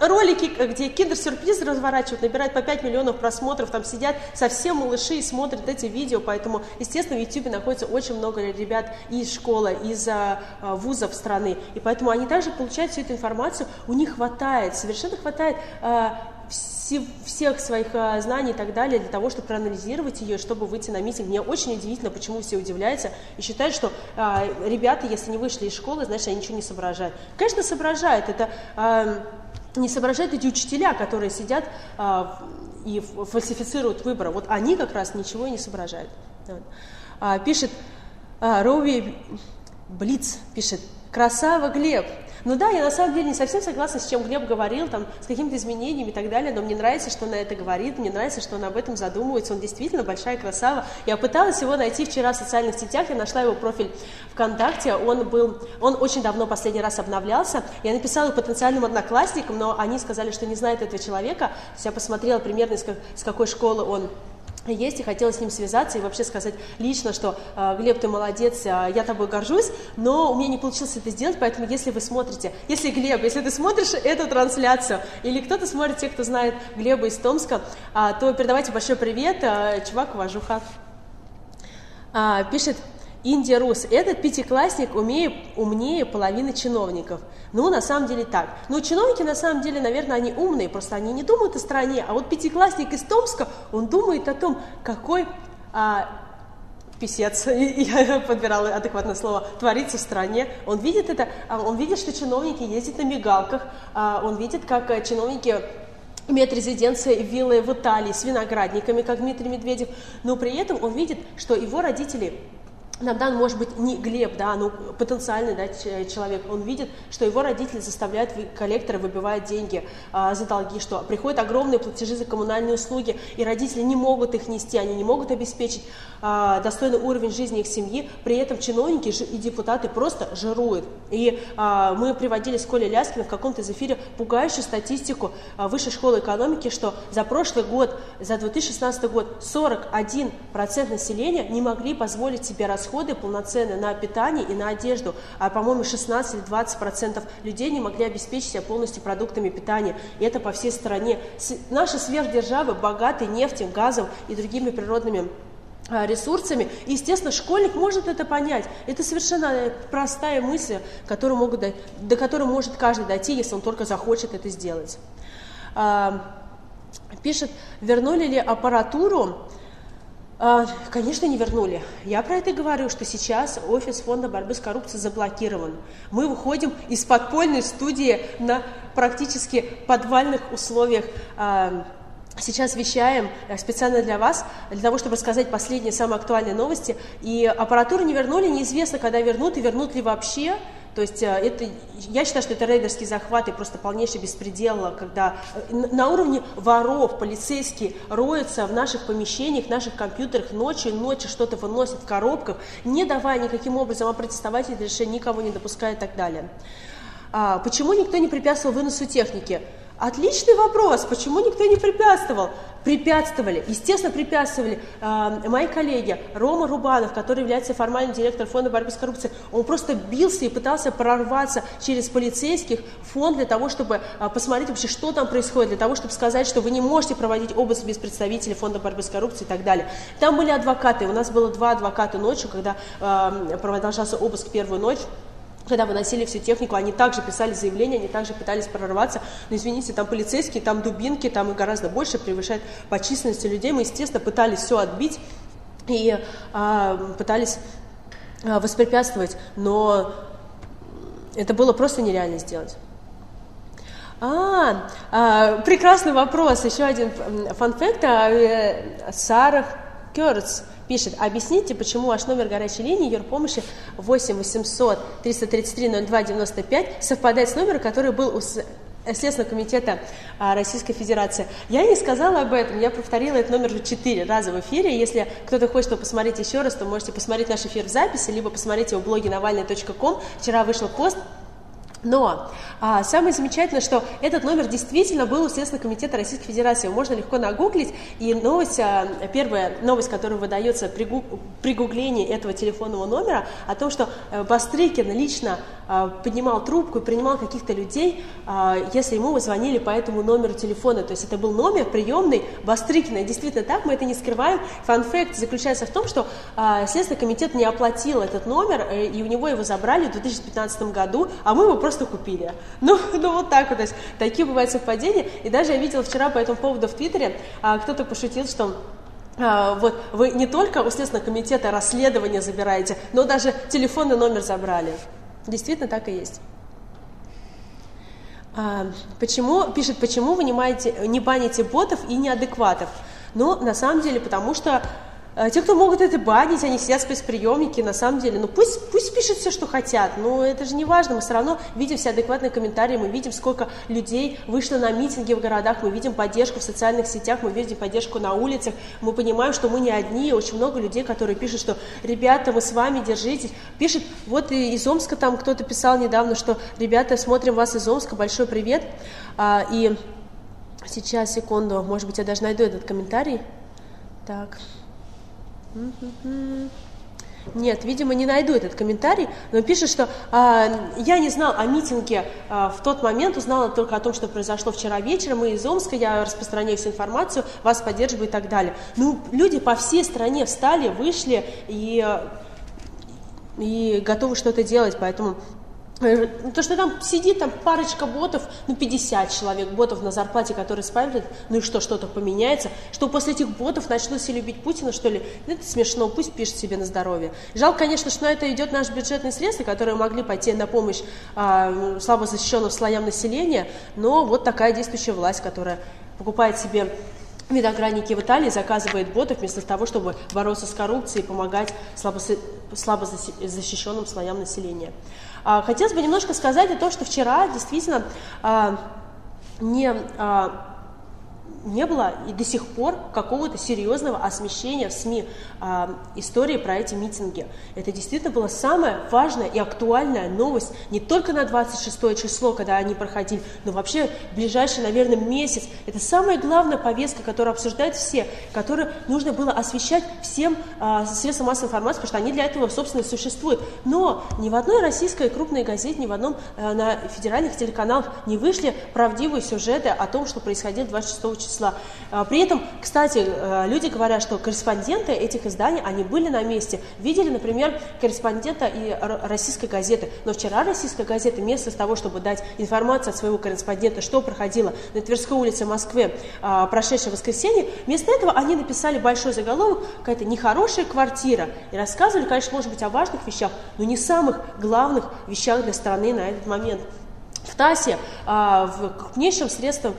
ролики, где киндер-сюрприз разворачивают, набирают по 5 миллионов просмотров, там сидят совсем малыши и смотрят эти видео, поэтому, естественно, в YouTube находится очень много ребят из школы, из вузов страны, и поэтому они также получают всю эту информацию, у них хватает, совершенно хватает все- всех своих а, знаний и так далее для того, чтобы проанализировать ее, чтобы выйти на митинг. Мне очень удивительно, почему все удивляются и считают, что а, ребята, если не вышли из школы, значит, они ничего не соображают. Конечно, соображают. Это а, не соображают эти учителя, которые сидят а, и фальсифицируют выборы. Вот они как раз ничего и не соображают. А, пишет а, Роуи Блиц, пишет, красава Глеб. Ну да, я на самом деле не совсем согласна с чем Глеб говорил, там, с какими-то изменениями и так далее, но мне нравится, что он на это говорит, мне нравится, что он об этом задумывается, он действительно большая красава. Я пыталась его найти вчера в социальных сетях, я нашла его профиль ВКонтакте, он был, он очень давно последний раз обновлялся, я написала потенциальным одноклассникам, но они сказали, что не знают этого человека, я посмотрела примерно, с какой школы он есть, и хотела с ним связаться и вообще сказать лично, что э, Глеб, ты молодец, э, я тобой горжусь, но у меня не получилось это сделать, поэтому если вы смотрите, если Глеб, если ты смотришь эту трансляцию, или кто-то смотрит, те, кто знает Глеба из Томска, а, то передавайте большой привет, чувак, уважуха. А, пишет Индия Рус, этот пятиклассник умеет, умнее половины чиновников. Ну, на самом деле так. Но чиновники, на самом деле, наверное, они умные, просто они не думают о стране. А вот пятиклассник из Томска, он думает о том, какой а, писец, я подбирала адекватное слово, творится в стране. Он видит это, а, он видит, что чиновники ездят на мигалках, а, он видит, как э, чиновники имеют резиденции виллы в Италии с виноградниками, как Дмитрий Медведев, но при этом он видит, что его родители Иногда он может быть не Глеб, да, но потенциальный да, человек. Он видит, что его родители заставляют коллекторы выбивать деньги а, за долги, что приходят огромные платежи за коммунальные услуги, и родители не могут их нести, они не могут обеспечить а, достойный уровень жизни их семьи. При этом чиновники и депутаты просто жируют. И а, мы приводили с Колей Ляскиным в каком-то из эфире пугающую статистику а, Высшей школы экономики, что за прошлый год, за 2016 год 41% населения не могли позволить себе расходы полноценные на питание и на одежду, а, по-моему, 16 или 20% людей не могли обеспечить себя полностью продуктами питания. И это по всей стране. С- Наши сверхдержавы богаты нефтью, газом и другими природными а, ресурсами. И, естественно, школьник может это понять. Это совершенно э, простая мысль, которую могут, дать- до которой может каждый дойти, если он только захочет это сделать. А, Пишет, вернули ли аппаратуру? А, Конечно, не вернули. Я про это говорю, что сейчас офис фонда борьбы с коррупцией заблокирован. Мы выходим из подпольной студии на практически подвальных условиях. А, Сейчас вещаем э, специально для вас, для того, чтобы рассказать последние самые актуальные новости. И аппаратуру не вернули, неизвестно, когда вернут и вернут ли вообще. То есть э, это, я считаю, что это рейдерский захват и просто полнейший беспредел, когда э, на уровне воров полицейские роются в наших помещениях, наших компьютерах ночью, ночью что-то выносят в коробках, не давая никаким образом опротестовать это решение, никого не допуская и так далее. А, почему никто не препятствовал выносу техники? Отличный вопрос. Почему никто не препятствовал? Препятствовали, естественно, препятствовали. А, мои коллеги, Рома Рубанов, который является формальным директором фонда борьбы с коррупцией, он просто бился и пытался прорваться через полицейских фонд для того, чтобы а, посмотреть вообще, что там происходит, для того, чтобы сказать, что вы не можете проводить обыск без представителей фонда борьбы с коррупцией и так далее. Там были адвокаты, у нас было два адвоката ночью, когда а, продолжался обыск первую ночь когда выносили всю технику, они также писали заявления, они также пытались прорваться. Но извините, там полицейские, там дубинки, там их гораздо больше, превышает по численности людей. Мы, естественно, пытались все отбить и а, пытались а, воспрепятствовать, но это было просто нереально сделать. А, а, прекрасный вопрос. Еще один. А, э, Сарах Керц пишет, объясните, почему ваш номер горячей линии юрпомощи 8 800 333 02 95 совпадает с номером, который был у С- Следственного комитета а, Российской Федерации. Я не сказала об этом, я повторила этот номер уже четыре раза в эфире. Если кто-то хочет его посмотреть еще раз, то можете посмотреть наш эфир в записи, либо посмотреть его в блоге навальный.ком. Вчера вышел пост но а, самое замечательное, что этот номер действительно был у Следственного комитета Российской Федерации. Его можно легко нагуглить. И новость, а, первая новость, которая выдается при, гу- при гуглении этого телефонного номера, о том, что э, Бастрыкин лично а, поднимал трубку и принимал каких-то людей, а, если ему звонили по этому номеру телефона. То есть это был номер приемный Бастрыкина. И действительно так, мы это не скрываем. Фан-факт заключается в том, что а, Следственный комитет не оплатил этот номер, э, и у него его забрали в 2015 году, а мы его просто просто купили. Ну, ну вот так вот, то есть такие бывают совпадения. И даже я видела вчера по этому поводу в Твиттере, а, кто-то пошутил, что а, вот вы не только у Следственного комитета расследование забираете, но даже телефонный номер забрали. Действительно так и есть. А, почему, пишет, почему вы не, маете, не баните ботов и неадекватов? Ну, на самом деле, потому что те, кто могут это банить, они сидят в спецприемнике, на самом деле, ну пусть, пусть пишут все, что хотят, но это же не важно, мы все равно видим все адекватные комментарии, мы видим, сколько людей вышло на митинги в городах, мы видим поддержку в социальных сетях, мы видим поддержку на улицах, мы понимаем, что мы не одни, очень много людей, которые пишут, что ребята, мы с вами, держитесь, пишет, вот из Омска там кто-то писал недавно, что ребята, смотрим вас из Омска, большой привет, а, и Сейчас, секунду, может быть, я даже найду этот комментарий. Так. Нет, видимо, не найду этот комментарий, но пишет, что а, я не знал о митинге а, в тот момент, узнала только о том, что произошло вчера вечером, мы из Омска, я распространяю всю информацию, вас поддерживаю и так далее. Ну, люди по всей стране встали, вышли и, и готовы что-то делать, поэтому Э, то, что там сидит там парочка ботов, ну 50 человек ботов на зарплате, которые спамят, ну и что, что-то поменяется, что после этих ботов начнут все любить Путина, что ли? Ну, это смешно, пусть пишет себе на здоровье. Жалко, конечно, что на это идет наш бюджетные средства, которые могли пойти на помощь а, слабо защищенным слоям населения, но вот такая действующая власть, которая покупает себе Медогранники в Италии заказывает ботов вместо того, чтобы бороться с коррупцией и помогать слабо, слабо защищенным слоям населения. А, хотелось бы немножко сказать о том, что вчера действительно а, не а, не было и до сих пор какого-то серьезного освещения в СМИ э, истории про эти митинги. Это действительно была самая важная и актуальная новость не только на 26 число, когда они проходили, но вообще в ближайший, наверное, месяц. Это самая главная повестка, которую обсуждают все, которую нужно было освещать всем э, средствам массовой информации, потому что они для этого, собственно, и существуют. Но ни в одной российской крупной газете, ни в одном э, на федеральных телеканалах не вышли правдивые сюжеты о том, что происходило 26 числа числа. А, при этом, кстати, э, люди говорят, что корреспонденты этих изданий, они были на месте. Видели, например, корреспондента и российской газеты. Но вчера российская газета, вместо того, чтобы дать информацию от своего корреспондента, что проходило на Тверской улице Москвы а, прошедшее воскресенье, вместо этого они написали большой заголовок «Какая-то нехорошая квартира». И рассказывали, конечно, может быть, о важных вещах, но не самых главных вещах для страны на этот момент. В ТАССе, а, в крупнейшем средством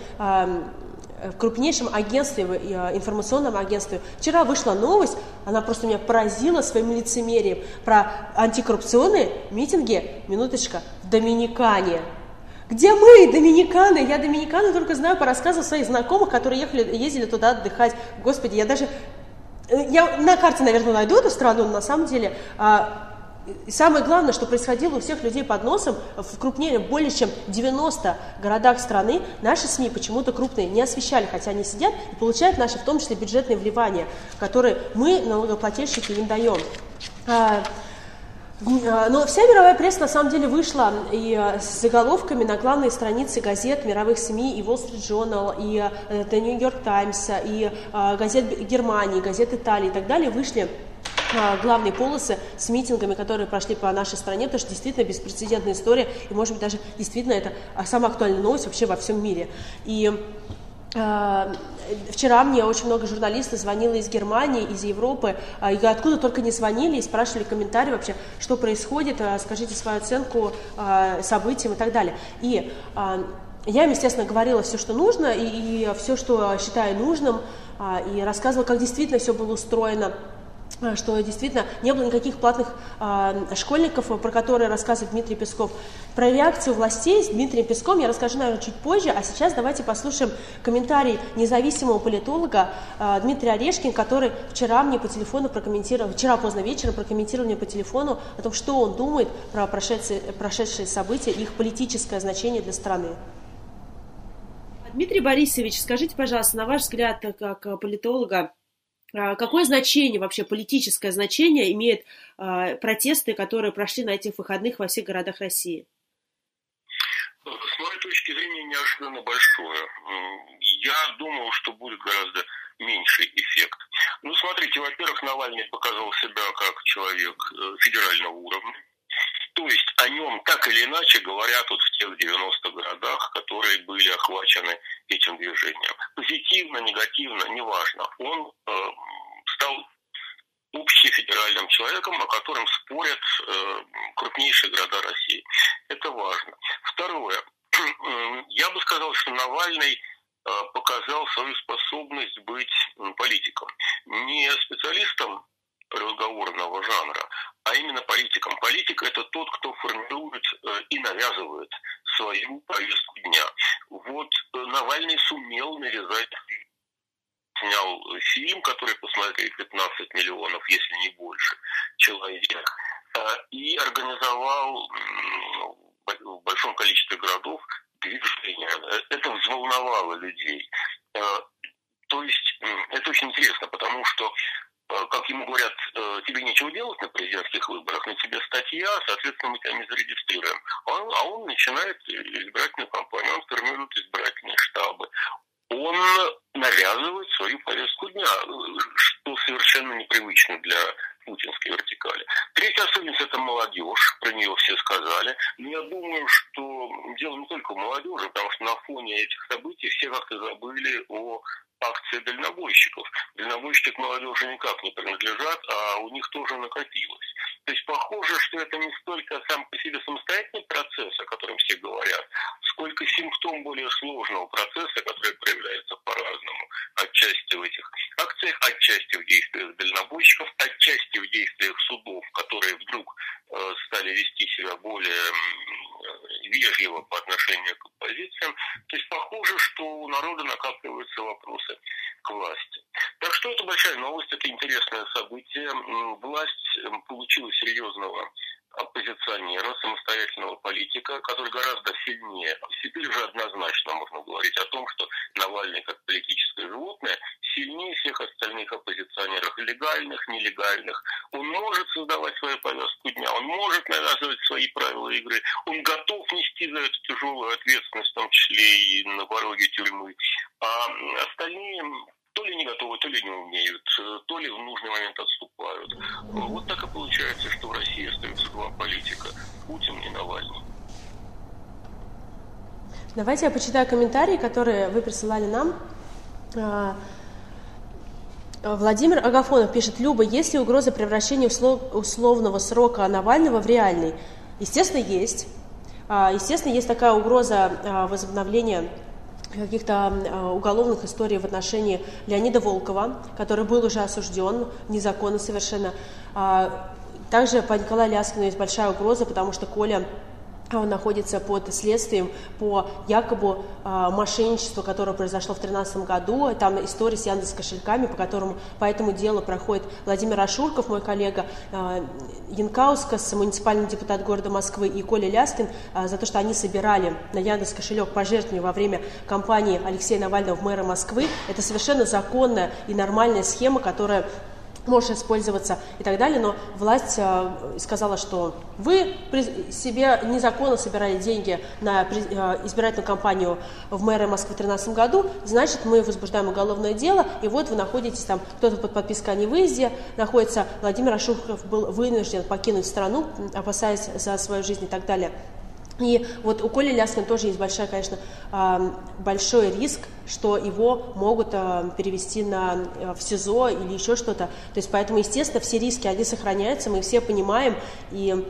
в крупнейшем агентстве, э, информационном агентстве. Вчера вышла новость, она просто меня поразила своим лицемерием, про антикоррупционные митинги, минуточка, в Доминикане. Где мы, доминиканы? Я доминиканы только знаю по рассказам своих знакомых, которые ехали, ездили туда отдыхать. Господи, я даже... Э, я на карте, наверное, найду эту страну, но на самом деле а, и самое главное, что происходило у всех людей под носом, в крупнее, более чем 90 городах страны, наши СМИ почему-то крупные не освещали, хотя они сидят и получают наши, в том числе, бюджетные вливания, которые мы, налогоплательщики, им даем. А, а, но вся мировая пресса на самом деле вышла и а, с заголовками на главные страницы газет, мировых СМИ, и Wall Street Journal, и The New York Times, и газет Германии, газет Италии и так далее вышли а, главные полосы с митингами, которые прошли по нашей стране, потому что действительно беспрецедентная история, и, может быть, даже действительно это самая актуальная новость вообще во всем мире. И э, Вчера мне очень много журналистов звонило из Германии, из Европы, и откуда только не звонили и спрашивали комментарии вообще, что происходит, скажите свою оценку событиям и так далее. И я им, естественно, говорила все, что нужно, и, и все, что считаю нужным, и рассказывала, как действительно все было устроено Э, что действительно не было никаких платных э, школьников, про которые рассказывает Дмитрий Песков. Про реакцию властей с Дмитрием Песком я расскажу, наверное, чуть позже, а сейчас давайте послушаем комментарий независимого политолога э, Дмитрия Орешкин, который вчера мне по телефону прокомментировал, вчера поздно вечером прокомментировал мне по телефону о том, что он думает про прошедшие, прошедшие события и их политическое значение для страны. Дмитрий Борисович, скажите, пожалуйста, на ваш взгляд, как политолога, а, какое значение, вообще политическое значение имеют а, протесты, которые прошли на этих выходных во всех городах России? С моей точки зрения, неожиданно большое. Я думал, что будет гораздо меньший эффект. Ну, смотрите, во-первых, Навальный показал себя как человек э, федерального уровня. То есть о нем так или иначе говорят вот в тех 90 городах, которые были охвачены этим движением. Позитивно, негативно, неважно. Он э, стал общефедеральным человеком, о котором спорят э, крупнейшие города России. Это важно. Второе. Я бы сказал, что Навальный э, показал свою способность быть политиком. Не специалистом разговорного жанра, а именно политиком. Политик – это тот, кто формирует э, и навязывает свою повестку дня. Вот э, Навальный сумел навязать снял фильм, который посмотрели 15 миллионов, если не больше, человек, э, и организовал в большом количестве городов движение. Это взволновало людей. То есть это очень интересно, потому что как ему говорят, э, тебе нечего делать на президентских выборах, на тебе статья, соответственно, мы тебя не зарегистрируем. Он, а он начинает избирательную кампанию, он формирует избирательные штабы. Он навязывает свою повестку дня, что совершенно непривычно для путинской вертикали. Третья особенность – это молодежь, про нее все сказали. Но я думаю, что дело не только в молодежи, потому что на фоне этих событий все как-то забыли о акции дальнобойщиков. Дальнобойщики молодежи никак не принадлежат, а у них тоже накопилось. То есть похоже, что это не столько сам по себе самостоятельный процесс, о котором все говорят, сколько симптом более сложного процесса, который проявляется по-разному. Отчасти в этих акциях, отчасти в действиях дальнобойщиков, отчасти в действиях судов, которые вдруг стали вести себя более вежливо по отношению к оппозициям. То есть похоже, что у народа накапливаются вопросы к власти. Так что это большая новость, это интересное событие. Власть получила серьезного оппозиционера, самостоятельного политика, который гораздо сильнее. Теперь уже однозначно можно говорить о том, что Навальный как политическое животное сильнее всех остальных оппозиционеров, легальных, нелегальных. Он может создавать свою повестку дня, он может навязывать свои правила игры, он готов нести за это тяжелую ответственность, в том числе и на пороге тюрьмы. А остальные то ли не готовы, то ли не умеют, то ли в нужный момент отступают. Вот так и получается, что в России остаются два политика – Путин и Навальный. Давайте я почитаю комментарии, которые вы присылали нам. А, Владимир Агафонов пишет, Люба, есть ли угроза превращения условного срока Навального в реальный? Естественно, есть. А, естественно, есть такая угроза а, возобновления каких-то уголовных историй в отношении Леонида Волкова, который был уже осужден незаконно совершенно. Также по Николаю Ляскину есть большая угроза, потому что Коля находится под следствием по якобы э, мошенничеству, которое произошло в 2013 году. Там история с Яндекс кошельками, по которому по этому делу проходит Владимир Ашурков, мой коллега, э, Янкаускас, муниципальный депутат города Москвы, и Коля Ляскин э, за то, что они собирали на Яндекс кошелек пожертвования во время кампании Алексея Навального в мэра Москвы. Это совершенно законная и нормальная схема, которая можешь использоваться и так далее, но власть э, сказала, что вы себе незаконно собирали деньги на э, избирательную кампанию в мэра Москвы в 2013 году, значит, мы возбуждаем уголовное дело, и вот вы находитесь там, кто-то под подпиской о невыезде, находится, Владимир Ашухов был вынужден покинуть страну, опасаясь за свою жизнь и так далее. И вот у Коли Ляскина тоже есть большая, конечно, большой риск, что его могут перевести на, э, в СИЗО или еще что-то. То есть поэтому, естественно, все риски, они сохраняются, мы все понимаем, и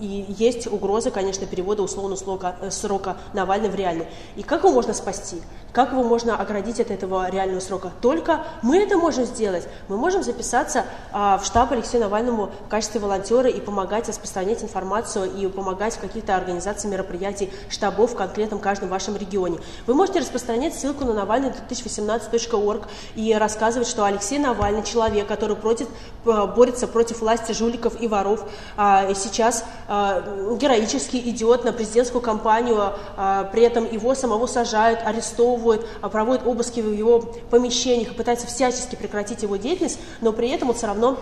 и есть угроза, конечно, перевода условно срока, э, срока Навального в реальный. И как его можно спасти? Как его можно оградить от этого реального срока? Только мы это можем сделать. Мы можем записаться а, в штаб Алексея Навальному в качестве волонтера и помогать распространять информацию и помогать в каких-то организациях мероприятий штабов в конкретном каждом вашем регионе. Вы можете распространять ссылку на навальный2018.org и рассказывать, что Алексей Навальный человек, который против, э, борется против власти жуликов и воров, а, сейчас а, героически идет на президентскую кампанию, а, при этом его самого сажают, арестовывают, а, проводят обыски в его помещениях пытаются всячески прекратить его деятельность, но при этом он все равно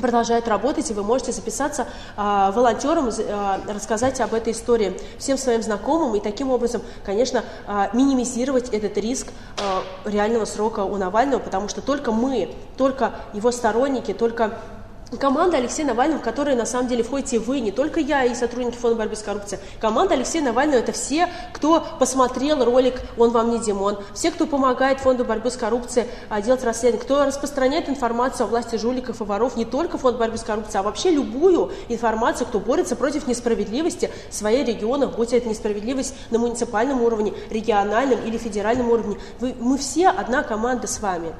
продолжает работать, и вы можете записаться э, волонтером, э, рассказать об этой истории всем своим знакомым, и таким образом, конечно, э, минимизировать этот риск э, реального срока у Навального, потому что только мы, только его сторонники, только команда Алексея Навального, в которой на самом деле входите вы, не только я и сотрудники Фонда борьбы с коррупцией. Команда Алексея Навального – это все, кто посмотрел ролик «Он вам не Димон», все, кто помогает Фонду борьбы с коррупцией а, делать расследование, кто распространяет информацию о власти жуликов и воров, не только Фонд борьбы с коррупцией, а вообще любую информацию, кто борется против несправедливости в своих регионах, будь это несправедливость на муниципальном уровне, региональном или федеральном уровне. Вы, мы все одна команда с вами.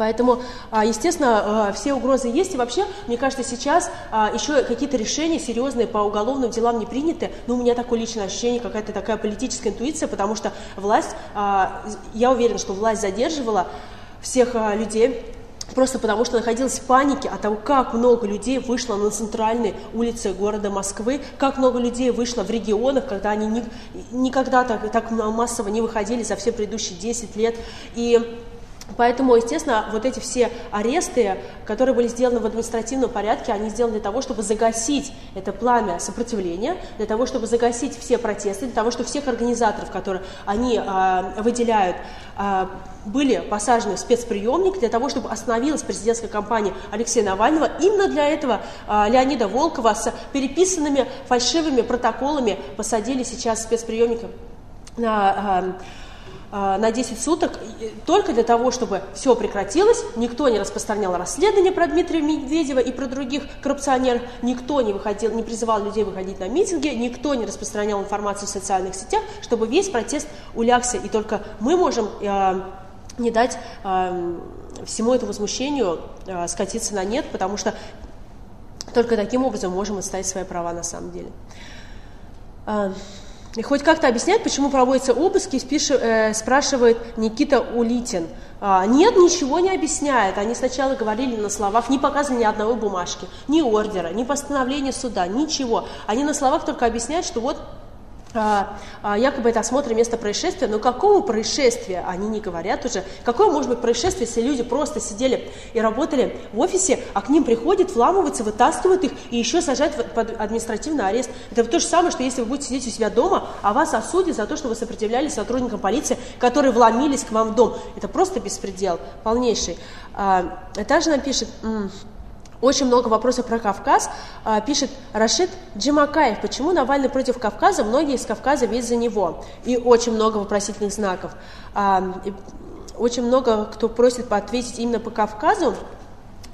Поэтому, а, естественно, а, все угрозы есть. И вообще, мне кажется, сейчас а, еще какие-то решения серьезные по уголовным делам не приняты. Но у меня такое личное ощущение, какая-то такая политическая интуиция, потому что власть, я уверена, что власть задерживала всех людей, Просто потому что находилась в панике от того, как много людей вышло на центральные улицы города Москвы, как много людей вышло в регионах, когда они ни, никогда так, так массово не выходили за все предыдущие 10 лет. И Поэтому, естественно, вот эти все аресты, которые были сделаны в административном порядке, они сделаны для того, чтобы загасить это пламя сопротивления, для того, чтобы загасить все протесты, для того, чтобы всех организаторов, которые они э, выделяют, э, были посажены в спецприемник, для того, чтобы остановилась президентская кампания Алексея Навального. Именно для этого э, Леонида Волкова с переписанными фальшивыми протоколами посадили сейчас в спецприемник на а, на 10 суток только для того, чтобы все прекратилось, никто не распространял расследование про Дмитрия Медведева и про других коррупционеров, никто не, выходил, не призывал людей выходить на митинги, никто не распространял информацию в социальных сетях, чтобы весь протест улягся. И только мы можем э, не дать э, всему этому возмущению э, скатиться на нет, потому что только таким образом можем отстоять свои права на самом деле. И хоть как-то объясняет, почему проводятся обыски, спиши, э, спрашивает Никита Улитин. А, нет, ничего не объясняет. Они сначала говорили на словах, не показывали ни одной бумажки, ни ордера, ни постановления суда, ничего. Они на словах только объясняют, что вот якобы это осмотр места происшествия, но какого происшествия они не говорят уже. Какое может быть происшествие, если люди просто сидели и работали в офисе, а к ним приходят, вламываются, вытаскивают их и еще сажают под административный арест. Это то же самое, что если вы будете сидеть у себя дома, а вас осудят за то, что вы сопротивлялись сотрудникам полиции, которые вломились к вам в дом. Это просто беспредел полнейший. А, также нам пишет... Очень много вопросов про Кавказ. А, пишет Рашид Джимакаев. Почему Навальный против Кавказа? Многие из Кавказа ведь за него. И очень много вопросительных знаков. А, очень много кто просит ответить именно по Кавказу.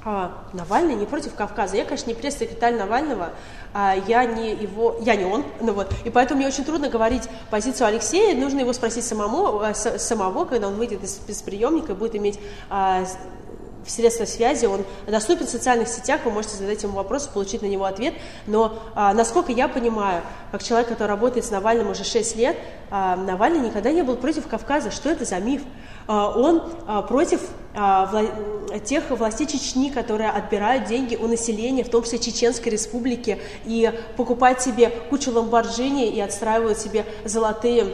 А, Навальный не против Кавказа. Я, конечно, не пресс-секретарь Навального, а я не его, я не он, ну вот, и поэтому мне очень трудно говорить позицию Алексея, нужно его спросить самому, а, самого, когда он выйдет из, из приемника и будет иметь а, в средства связи, он доступен в социальных сетях, вы можете задать ему вопрос, получить на него ответ. Но, а, насколько я понимаю, как человек, который работает с Навальным уже 6 лет, а, Навальный никогда не был против Кавказа. Что это за миф? А, он а, против а, вла- тех властей Чечни, которые отбирают деньги у населения, в том числе Чеченской республики, и покупают себе кучу ламборджини и отстраивают себе золотые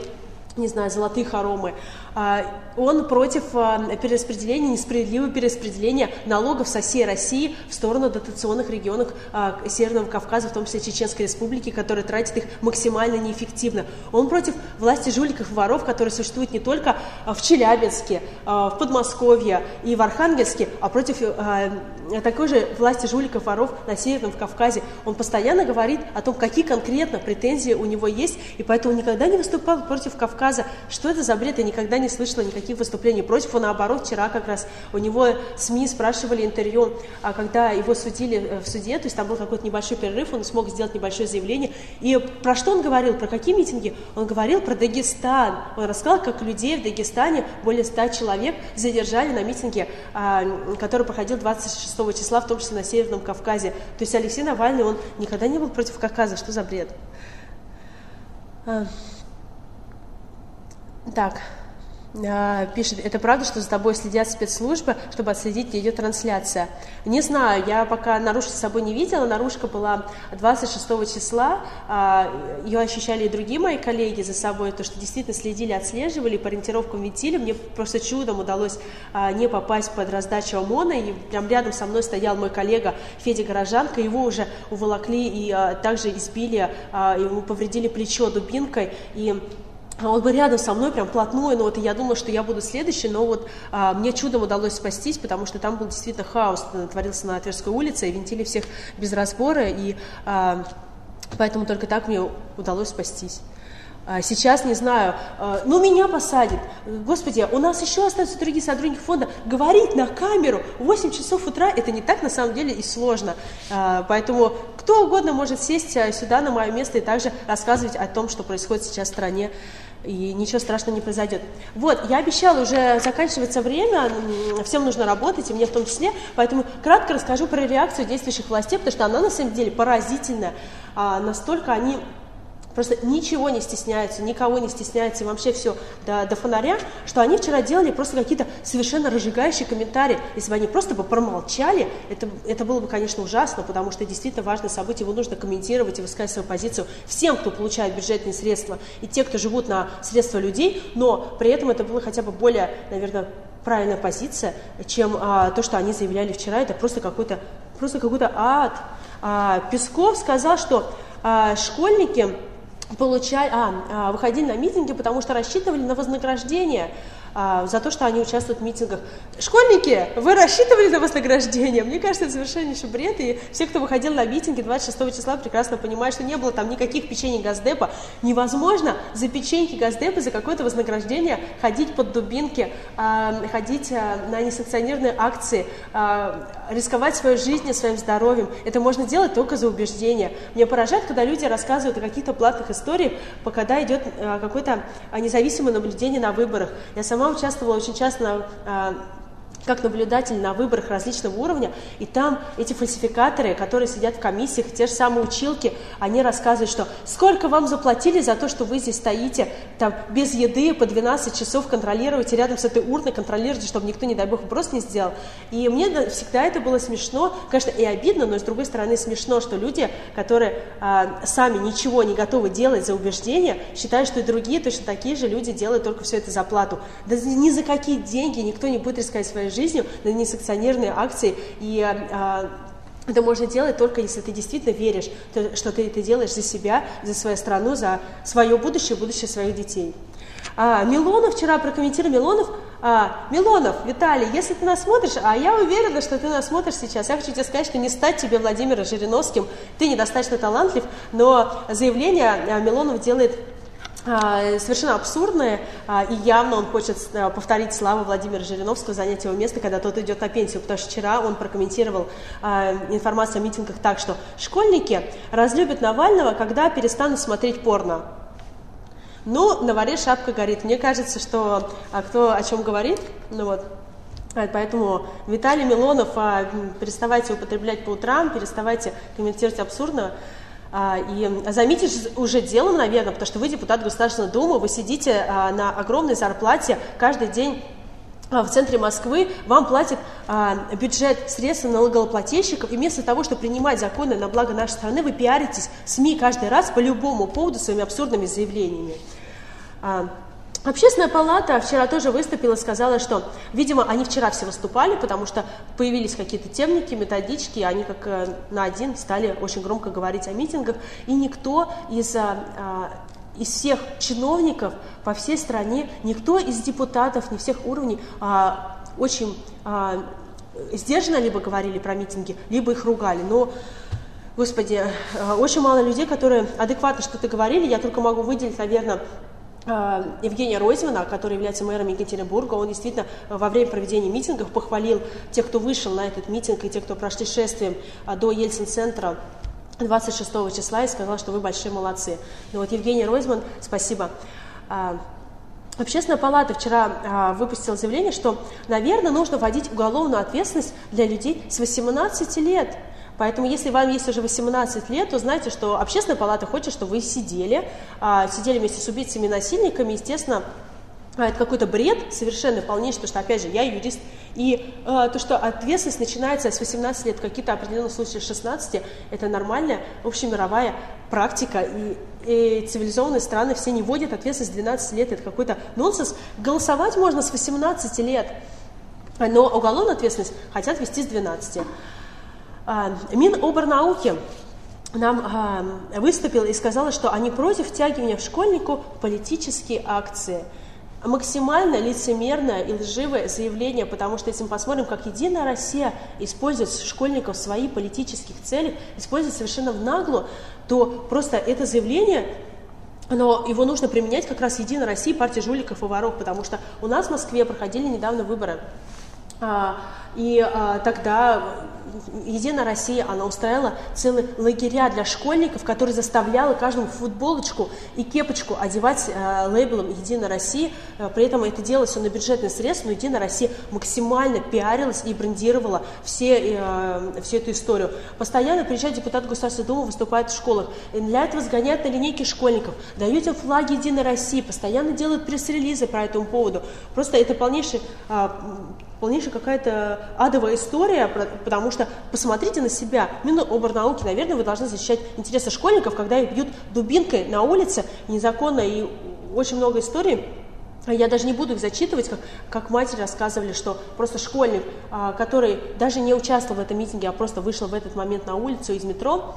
не знаю, золотые хоромы. А, он против а, перераспределения, несправедливого перераспределения налогов со всей России в сторону дотационных регионов а, Северного Кавказа, в том числе Чеченской Республики, которые тратят их максимально неэффективно. Он против власти жуликов и воров, которые существуют не только в Челябинске, в Подмосковье и в Архангельске, а против такой же власти жуликов и воров на Северном Кавказе. Он постоянно говорит о том, какие конкретно претензии у него есть, и поэтому никогда не выступал против Кавказа. Что это за бред? Я никогда не слышала никаких выступлений против, а наоборот, вчера как раз у него СМИ спрашивали интервью, а когда его судили э, в суде, то есть там был какой-то небольшой перерыв, он смог сделать небольшое заявление. И про что он говорил, про какие митинги? Он говорил про Дагестан. Он рассказал, как людей в Дагестане, более 100 человек, задержали на митинге, а, который проходил 26 числа, в том числе на Северном Кавказе. То есть Алексей Навальный, он никогда не был против Кавказа. Что за бред? А. Так. А, пишет, это правда, что за тобой следят спецслужбы, чтобы отследить, где идет трансляция? Не знаю, я пока наружку с собой не видела, наружка была 26 числа, а, ее ощущали и другие мои коллеги за собой, то, что действительно следили, отслеживали, по ориентировкам видели, мне просто чудом удалось а, не попасть под раздачу ОМОНа, и прям рядом со мной стоял мой коллега Федя Горожанко, его уже уволокли и также избили, ему повредили плечо дубинкой, и он был рядом со мной, прям плотной, но вот я думала, что я буду следующей, но вот а, мне чудом удалось спастись, потому что там был действительно хаос, творился на Тверской улице, и винтили всех без разбора, и а, поэтому только так мне удалось спастись. А, Сейчас не знаю, а, ну меня посадят. Господи, у нас еще остаются другие сотрудники фонда. Говорить на камеру в 8 часов утра, это не так на самом деле и сложно. А, Поэтому кто угодно может сесть сюда на мое место и также рассказывать о том, что происходит сейчас в стране. И ничего страшного не произойдет. Вот, я обещала, уже заканчивается время, всем нужно работать, и мне в том числе, поэтому кратко расскажу про реакцию действующих властей, потому что она на самом деле поразительная. Настолько они просто ничего не стесняются, никого не стесняются, и вообще все до, до фонаря, что они вчера делали просто какие-то совершенно разжигающие комментарии. Если бы они просто бы промолчали, это, это было бы, конечно, ужасно, потому что действительно важное событие, его нужно комментировать и высказать свою позицию всем, кто получает бюджетные средства, и те, кто живут на средства людей, но при этом это было хотя бы более, наверное, правильная позиция, чем а, то, что они заявляли вчера, это просто какой-то просто какой-то ад. А, Песков сказал, что а, школьники получали, а, а, выходили на митинги, потому что рассчитывали на вознаграждение а, за то, что они участвуют в митингах. Школьники, вы рассчитывали на вознаграждение? Мне кажется, это совершеннейший бред, и все, кто выходил на митинги 26 числа, прекрасно понимают, что не было там никаких печений Газдепа. Невозможно за печеньки Газдепа, за какое-то вознаграждение ходить под дубинки, а, ходить а, на несанкционированные акции, рисковать своей жизнью, своим здоровьем. Это можно делать только за убеждение. Мне поражает, когда люди рассказывают о каких-то платных историях, когда идет какое-то независимое наблюдение на выборах. Я сама участвовала очень часто а, как наблюдатель на выборах различного уровня, и там эти фальсификаторы, которые сидят в комиссиях, те же самые училки, они рассказывают, что сколько вам заплатили за то, что вы здесь стоите, там, без еды, по 12 часов контролируете, рядом с этой урной контролируете, чтобы никто, не дай бог, вопрос не сделал. И мне да, всегда это было смешно, конечно, и обидно, но с другой стороны смешно, что люди, которые а, сами ничего не готовы делать за убеждения, считают, что и другие точно такие же люди делают только все это за плату. Да ни за какие деньги никто не будет рисковать своей жизнью на несанкционированные акции. И а, это можно делать только если ты действительно веришь, то, что ты это делаешь за себя, за свою страну, за свое будущее, будущее своих детей. А, Милонов вчера прокомментировал Милонов. А, Милонов, Виталий, если ты нас смотришь, а я уверена, что ты нас смотришь сейчас, я хочу тебе сказать, что не стать тебе Владимиром Жириновским, ты недостаточно талантлив, но заявление а, Милонов делает а, совершенно абсурдное, а, и явно он хочет а, повторить славу Владимира Жириновского, занять его место, когда тот идет на пенсию, потому что вчера он прокомментировал информацию о митингах так, что школьники разлюбят Навального, когда перестанут смотреть порно. Ну, на варе шапка горит. Мне кажется, что а кто о чем говорит, ну вот, Поэтому Виталий Милонов, переставайте употреблять по утрам, переставайте комментировать абсурдно. А, и займитесь уже делом, наверное, потому что вы депутат Государственной Думы, вы сидите а, на огромной зарплате каждый день а, в центре Москвы вам платит а, бюджет средств налогоплательщиков, и вместо того, чтобы принимать законы на благо нашей страны, вы пиаритесь в СМИ каждый раз по любому поводу своими абсурдными заявлениями. А, Общественная палата вчера тоже выступила, сказала, что, видимо, они вчера все выступали, потому что появились какие-то темники, методички, и они как э, на один стали очень громко говорить о митингах, и никто из, а, из всех чиновников по всей стране, никто из депутатов, не всех уровней а, очень а, сдержанно либо говорили про митинги, либо их ругали. Но Господи, э, очень мало людей, которые адекватно что-то говорили. Я только могу выделить, наверное, Э, Евгения Ройзмана, который является мэром Екатеринбурга, он действительно во время проведения митингов похвалил тех, кто вышел на этот митинг и тех, кто прошли шествием э, до Ельцин-центра 26 числа и сказал, что вы большие молодцы. Ну вот Евгений Ройзман, спасибо. Э, Общественная палата вчера выпустила заявление, что, наверное, нужно вводить уголовную ответственность для людей с 18 лет. Поэтому, если вам есть уже 18 лет, то знайте, что общественная палата хочет, чтобы вы сидели, а, сидели вместе с убийцами насильниками, естественно, а, это какой-то бред, совершенно полнейший, потому что, опять же, я юрист, и э, то, что ответственность начинается с 18 лет, какие-то определенные случаи с 16, это нормальная общемировая практика, и, и цивилизованные страны все не вводят ответственность с 12 лет, это какой-то нонсенс. Голосовать можно с 18 лет, но уголовную ответственность хотят вести с 12. А, Миноборнауки нам э, выступила и сказала, что они против втягивания в школьнику политические акции. Максимально лицемерное и лживое заявление, потому что если мы посмотрим, как Единая Россия использует школьников в своих политических целях, использует совершенно в наглую, то просто это заявление но его нужно применять как раз Единая Россия, партия жуликов и воров, потому что у нас в Москве проходили недавно выборы. А, и а, тогда Единая Россия, она устраивала целые лагеря для школьников, которые заставляла каждому футболочку и кепочку одевать э, лейблом Единая Россия. Э, при этом это делалось все на бюджетные средства, но Единая Россия максимально пиарилась и брендировала все, э, всю эту историю. Постоянно приезжает депутат Государственной Думы, выступает в школах. И для этого сгоняют на линейки школьников, дают им флаги Единой России, постоянно делают пресс-релизы по этому поводу. Просто это полнейший а, полнейшая какая-то адовая история, потому что посмотрите на себя. Миноборнауки, наверное, вы должны защищать интересы школьников, когда их бьют дубинкой на улице незаконно, и очень много историй я даже не буду их зачитывать, как, как матери рассказывали, что просто школьник, а, который даже не участвовал в этом митинге, а просто вышел в этот момент на улицу из метро,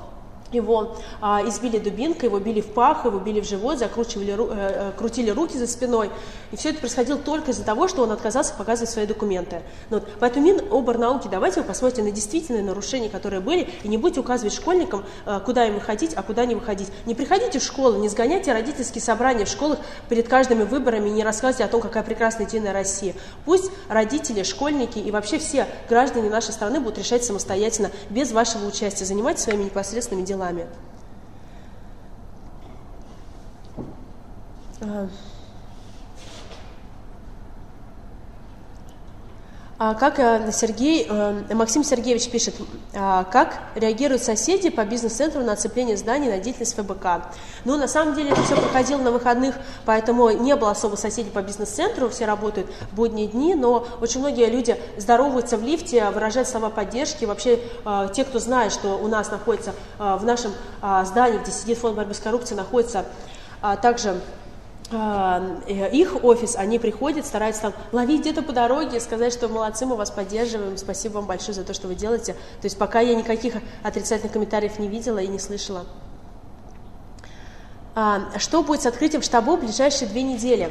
его а, избили дубинкой, его били в пах, его били в живот, закручивали, э, э, крутили руки за спиной. И все это происходило только из-за того, что он отказался показывать свои документы. Ну, вот. Поэтому Миноборнауки, давайте вы посмотрите на действительные нарушения, которые были, и не будете указывать школьникам, э, куда им выходить, а куда не выходить. Не приходите в школу, не сгоняйте родительские собрания в школах перед каждыми выборами, не рассказывайте о том, какая прекрасная единая Россия. Пусть родители, школьники и вообще все граждане нашей страны будут решать самостоятельно, без вашего участия, занимайтесь своими непосредственными делами делами. Как э, Сергей, э, Максим Сергеевич пишет, а как реагируют соседи по бизнес-центру на оцепление зданий, на деятельность ФБК? Ну, на самом деле, это все проходило на выходных, поэтому не было особо соседей по бизнес-центру, все работают в будние дни, но очень многие люди здороваются в лифте, выражают слова поддержки. Вообще, э, те, кто знает, что у нас находится в нашем здании, где сидит фонд борьбы с коррупцией, находится также а, их офис, они приходят, стараются там ловить где-то по дороге, сказать, что молодцы, мы вас поддерживаем, спасибо вам большое за то, что вы делаете. То есть пока я никаких отрицательных комментариев не видела и не слышала. А, что будет с открытием штаба в ближайшие две недели?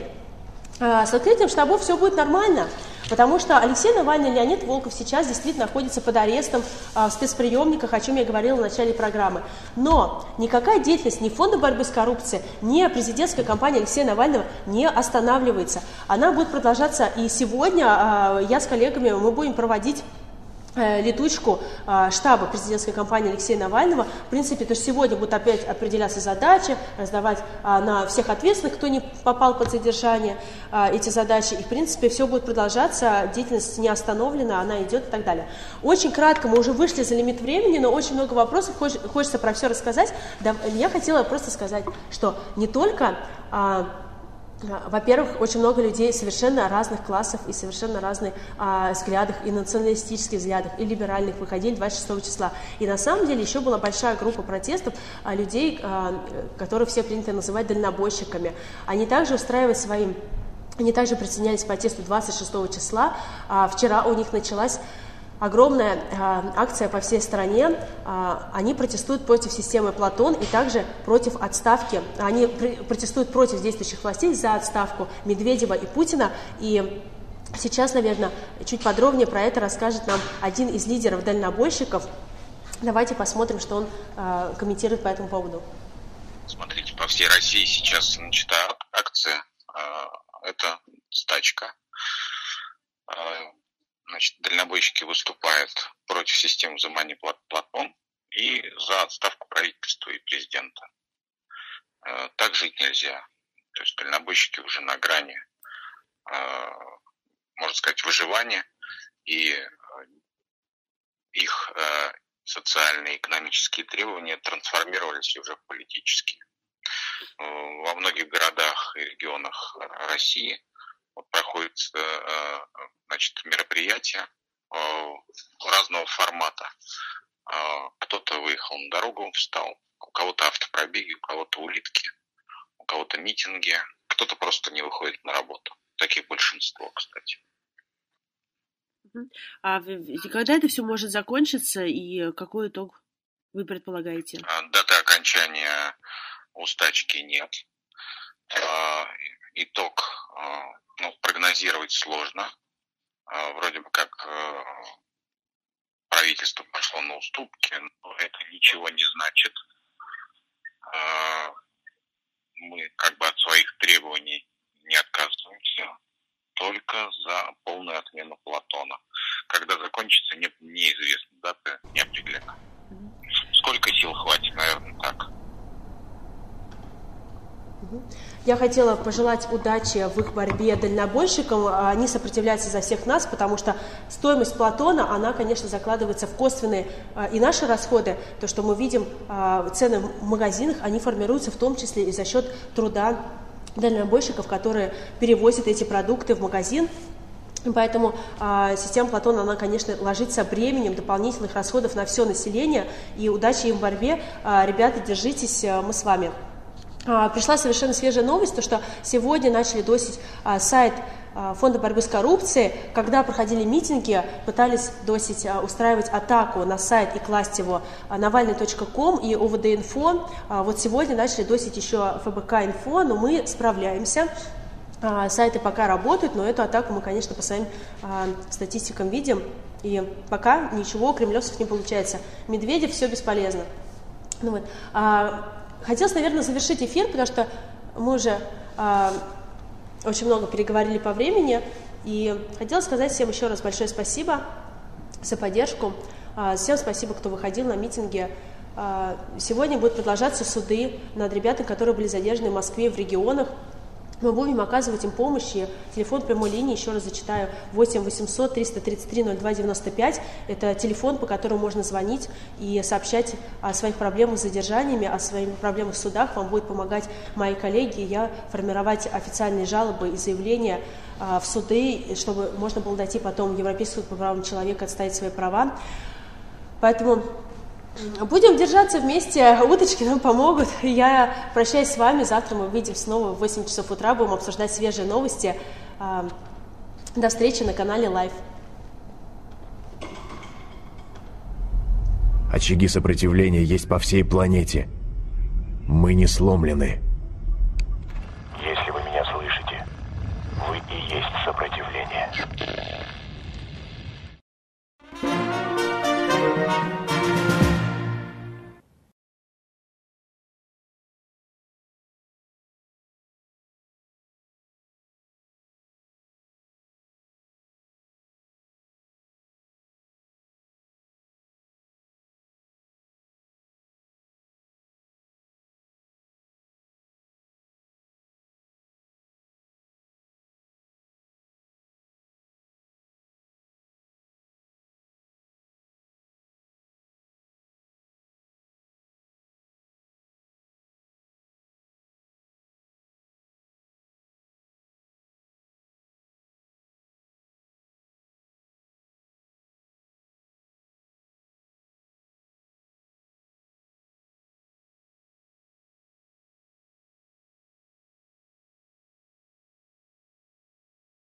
А, с открытием штабов все будет нормально. Потому что Алексей Навальный Леонид Волков сейчас действительно находятся под арестом а, в спецприемниках, о чем я говорила в начале программы. Но никакая деятельность ни Фонда борьбы с коррупцией, ни президентской кампании Алексея Навального не останавливается. Она будет продолжаться и сегодня а, я с коллегами мы будем проводить летучку э, штаба президентской кампании Алексея Навального. В принципе, то сегодня будут опять определяться задачи, раздавать э, на всех ответственных, кто не попал под задержание, эти задачи. И, в принципе, все будет продолжаться, деятельность не остановлена, она идет и так далее. Очень кратко, мы уже вышли за лимит времени, но очень много вопросов, хочется про все рассказать. Я хотела просто сказать, что не только во-первых, очень много людей совершенно разных классов и совершенно разных а, взглядах, и националистических взглядах, и либеральных выходили 26 числа. И на самом деле еще была большая группа протестов а, людей, а, которые все принято называть дальнобойщиками. Они также устраивают своим они также присоединялись к протесту 26 числа. А, вчера у них началась огромная э, акция по всей стране. Э, они протестуют против системы Платон и также против отставки. Они при, протестуют против действующих властей за отставку Медведева и Путина. И сейчас, наверное, чуть подробнее про это расскажет нам один из лидеров дальнобойщиков. Давайте посмотрим, что он э, комментирует по этому поводу. Смотрите, по всей России сейчас начата акция. Э, это стачка значит, дальнобойщики выступают против системы взимания платон и за отставку правительства и президента. Э, так жить нельзя. То есть дальнобойщики уже на грани, э, можно сказать, выживания, и э, их социальные и экономические требования трансформировались уже в политические. Во многих городах и регионах России проходит значит, мероприятия э, разного формата. Э, кто-то выехал на дорогу, встал, у кого-то автопробеги, у кого-то улитки, у кого-то митинги, кто-то просто не выходит на работу. Таких большинство, кстати. А когда это все может закончиться и какой итог вы предполагаете? Даты окончания у стачки нет. Итог ну, прогнозировать сложно. Вроде бы как правительство пошло на уступки, но это ничего не значит. Мы как бы от своих требований не отказываемся, только за полную отмену Платона. Когда закончится, не, неизвестно, даты не определена. Сколько сил хватит, наверное, так. Я хотела пожелать удачи в их борьбе дальнобойщикам. Они сопротивляются за всех нас, потому что стоимость Платона, она, конечно, закладывается в косвенные а, и наши расходы. То, что мы видим, а, цены в магазинах, они формируются в том числе и за счет труда дальнобойщиков, которые перевозят эти продукты в магазин. Поэтому э, система Платона, она, конечно, ложится бременем дополнительных расходов на все население. И удачи им в борьбе. Э, ребята, держитесь, э, мы с вами. Э, пришла совершенно свежая новость, то, что сегодня начали досить э, сайт Фонда борьбы с коррупцией, когда проходили митинги, пытались досить устраивать атаку на сайт и класть его навальный.ком и ОВД-инфо. Вот сегодня начали досить еще ФБК-инфо, но мы справляемся. Сайты пока работают, но эту атаку мы, конечно, по своим статистикам видим. И пока ничего у кремлевцев не получается. Медведев все бесполезно. Ну вот. Хотелось, наверное, завершить эфир, потому что мы уже очень много переговорили по времени. И хотела сказать всем еще раз большое спасибо за поддержку. А, всем спасибо, кто выходил на митинги. А, сегодня будут продолжаться суды над ребятами, которые были задержаны в Москве, в регионах. Мы будем оказывать им помощь. И телефон прямой линии, еще раз зачитаю, 8 800 333 02 95. Это телефон, по которому можно звонить и сообщать о своих проблемах с задержаниями, о своих проблемах в судах. Вам будет помогать мои коллеги. Я формировать официальные жалобы и заявления а, в суды, чтобы можно было дойти потом в Европейский суд по правам человека, отстоять свои права. Поэтому Будем держаться вместе, уточки нам помогут. Я прощаюсь с вами, завтра мы увидим снова в 8 часов утра, будем обсуждать свежие новости. А, до встречи на канале Live. Очаги сопротивления есть по всей планете. Мы не сломлены.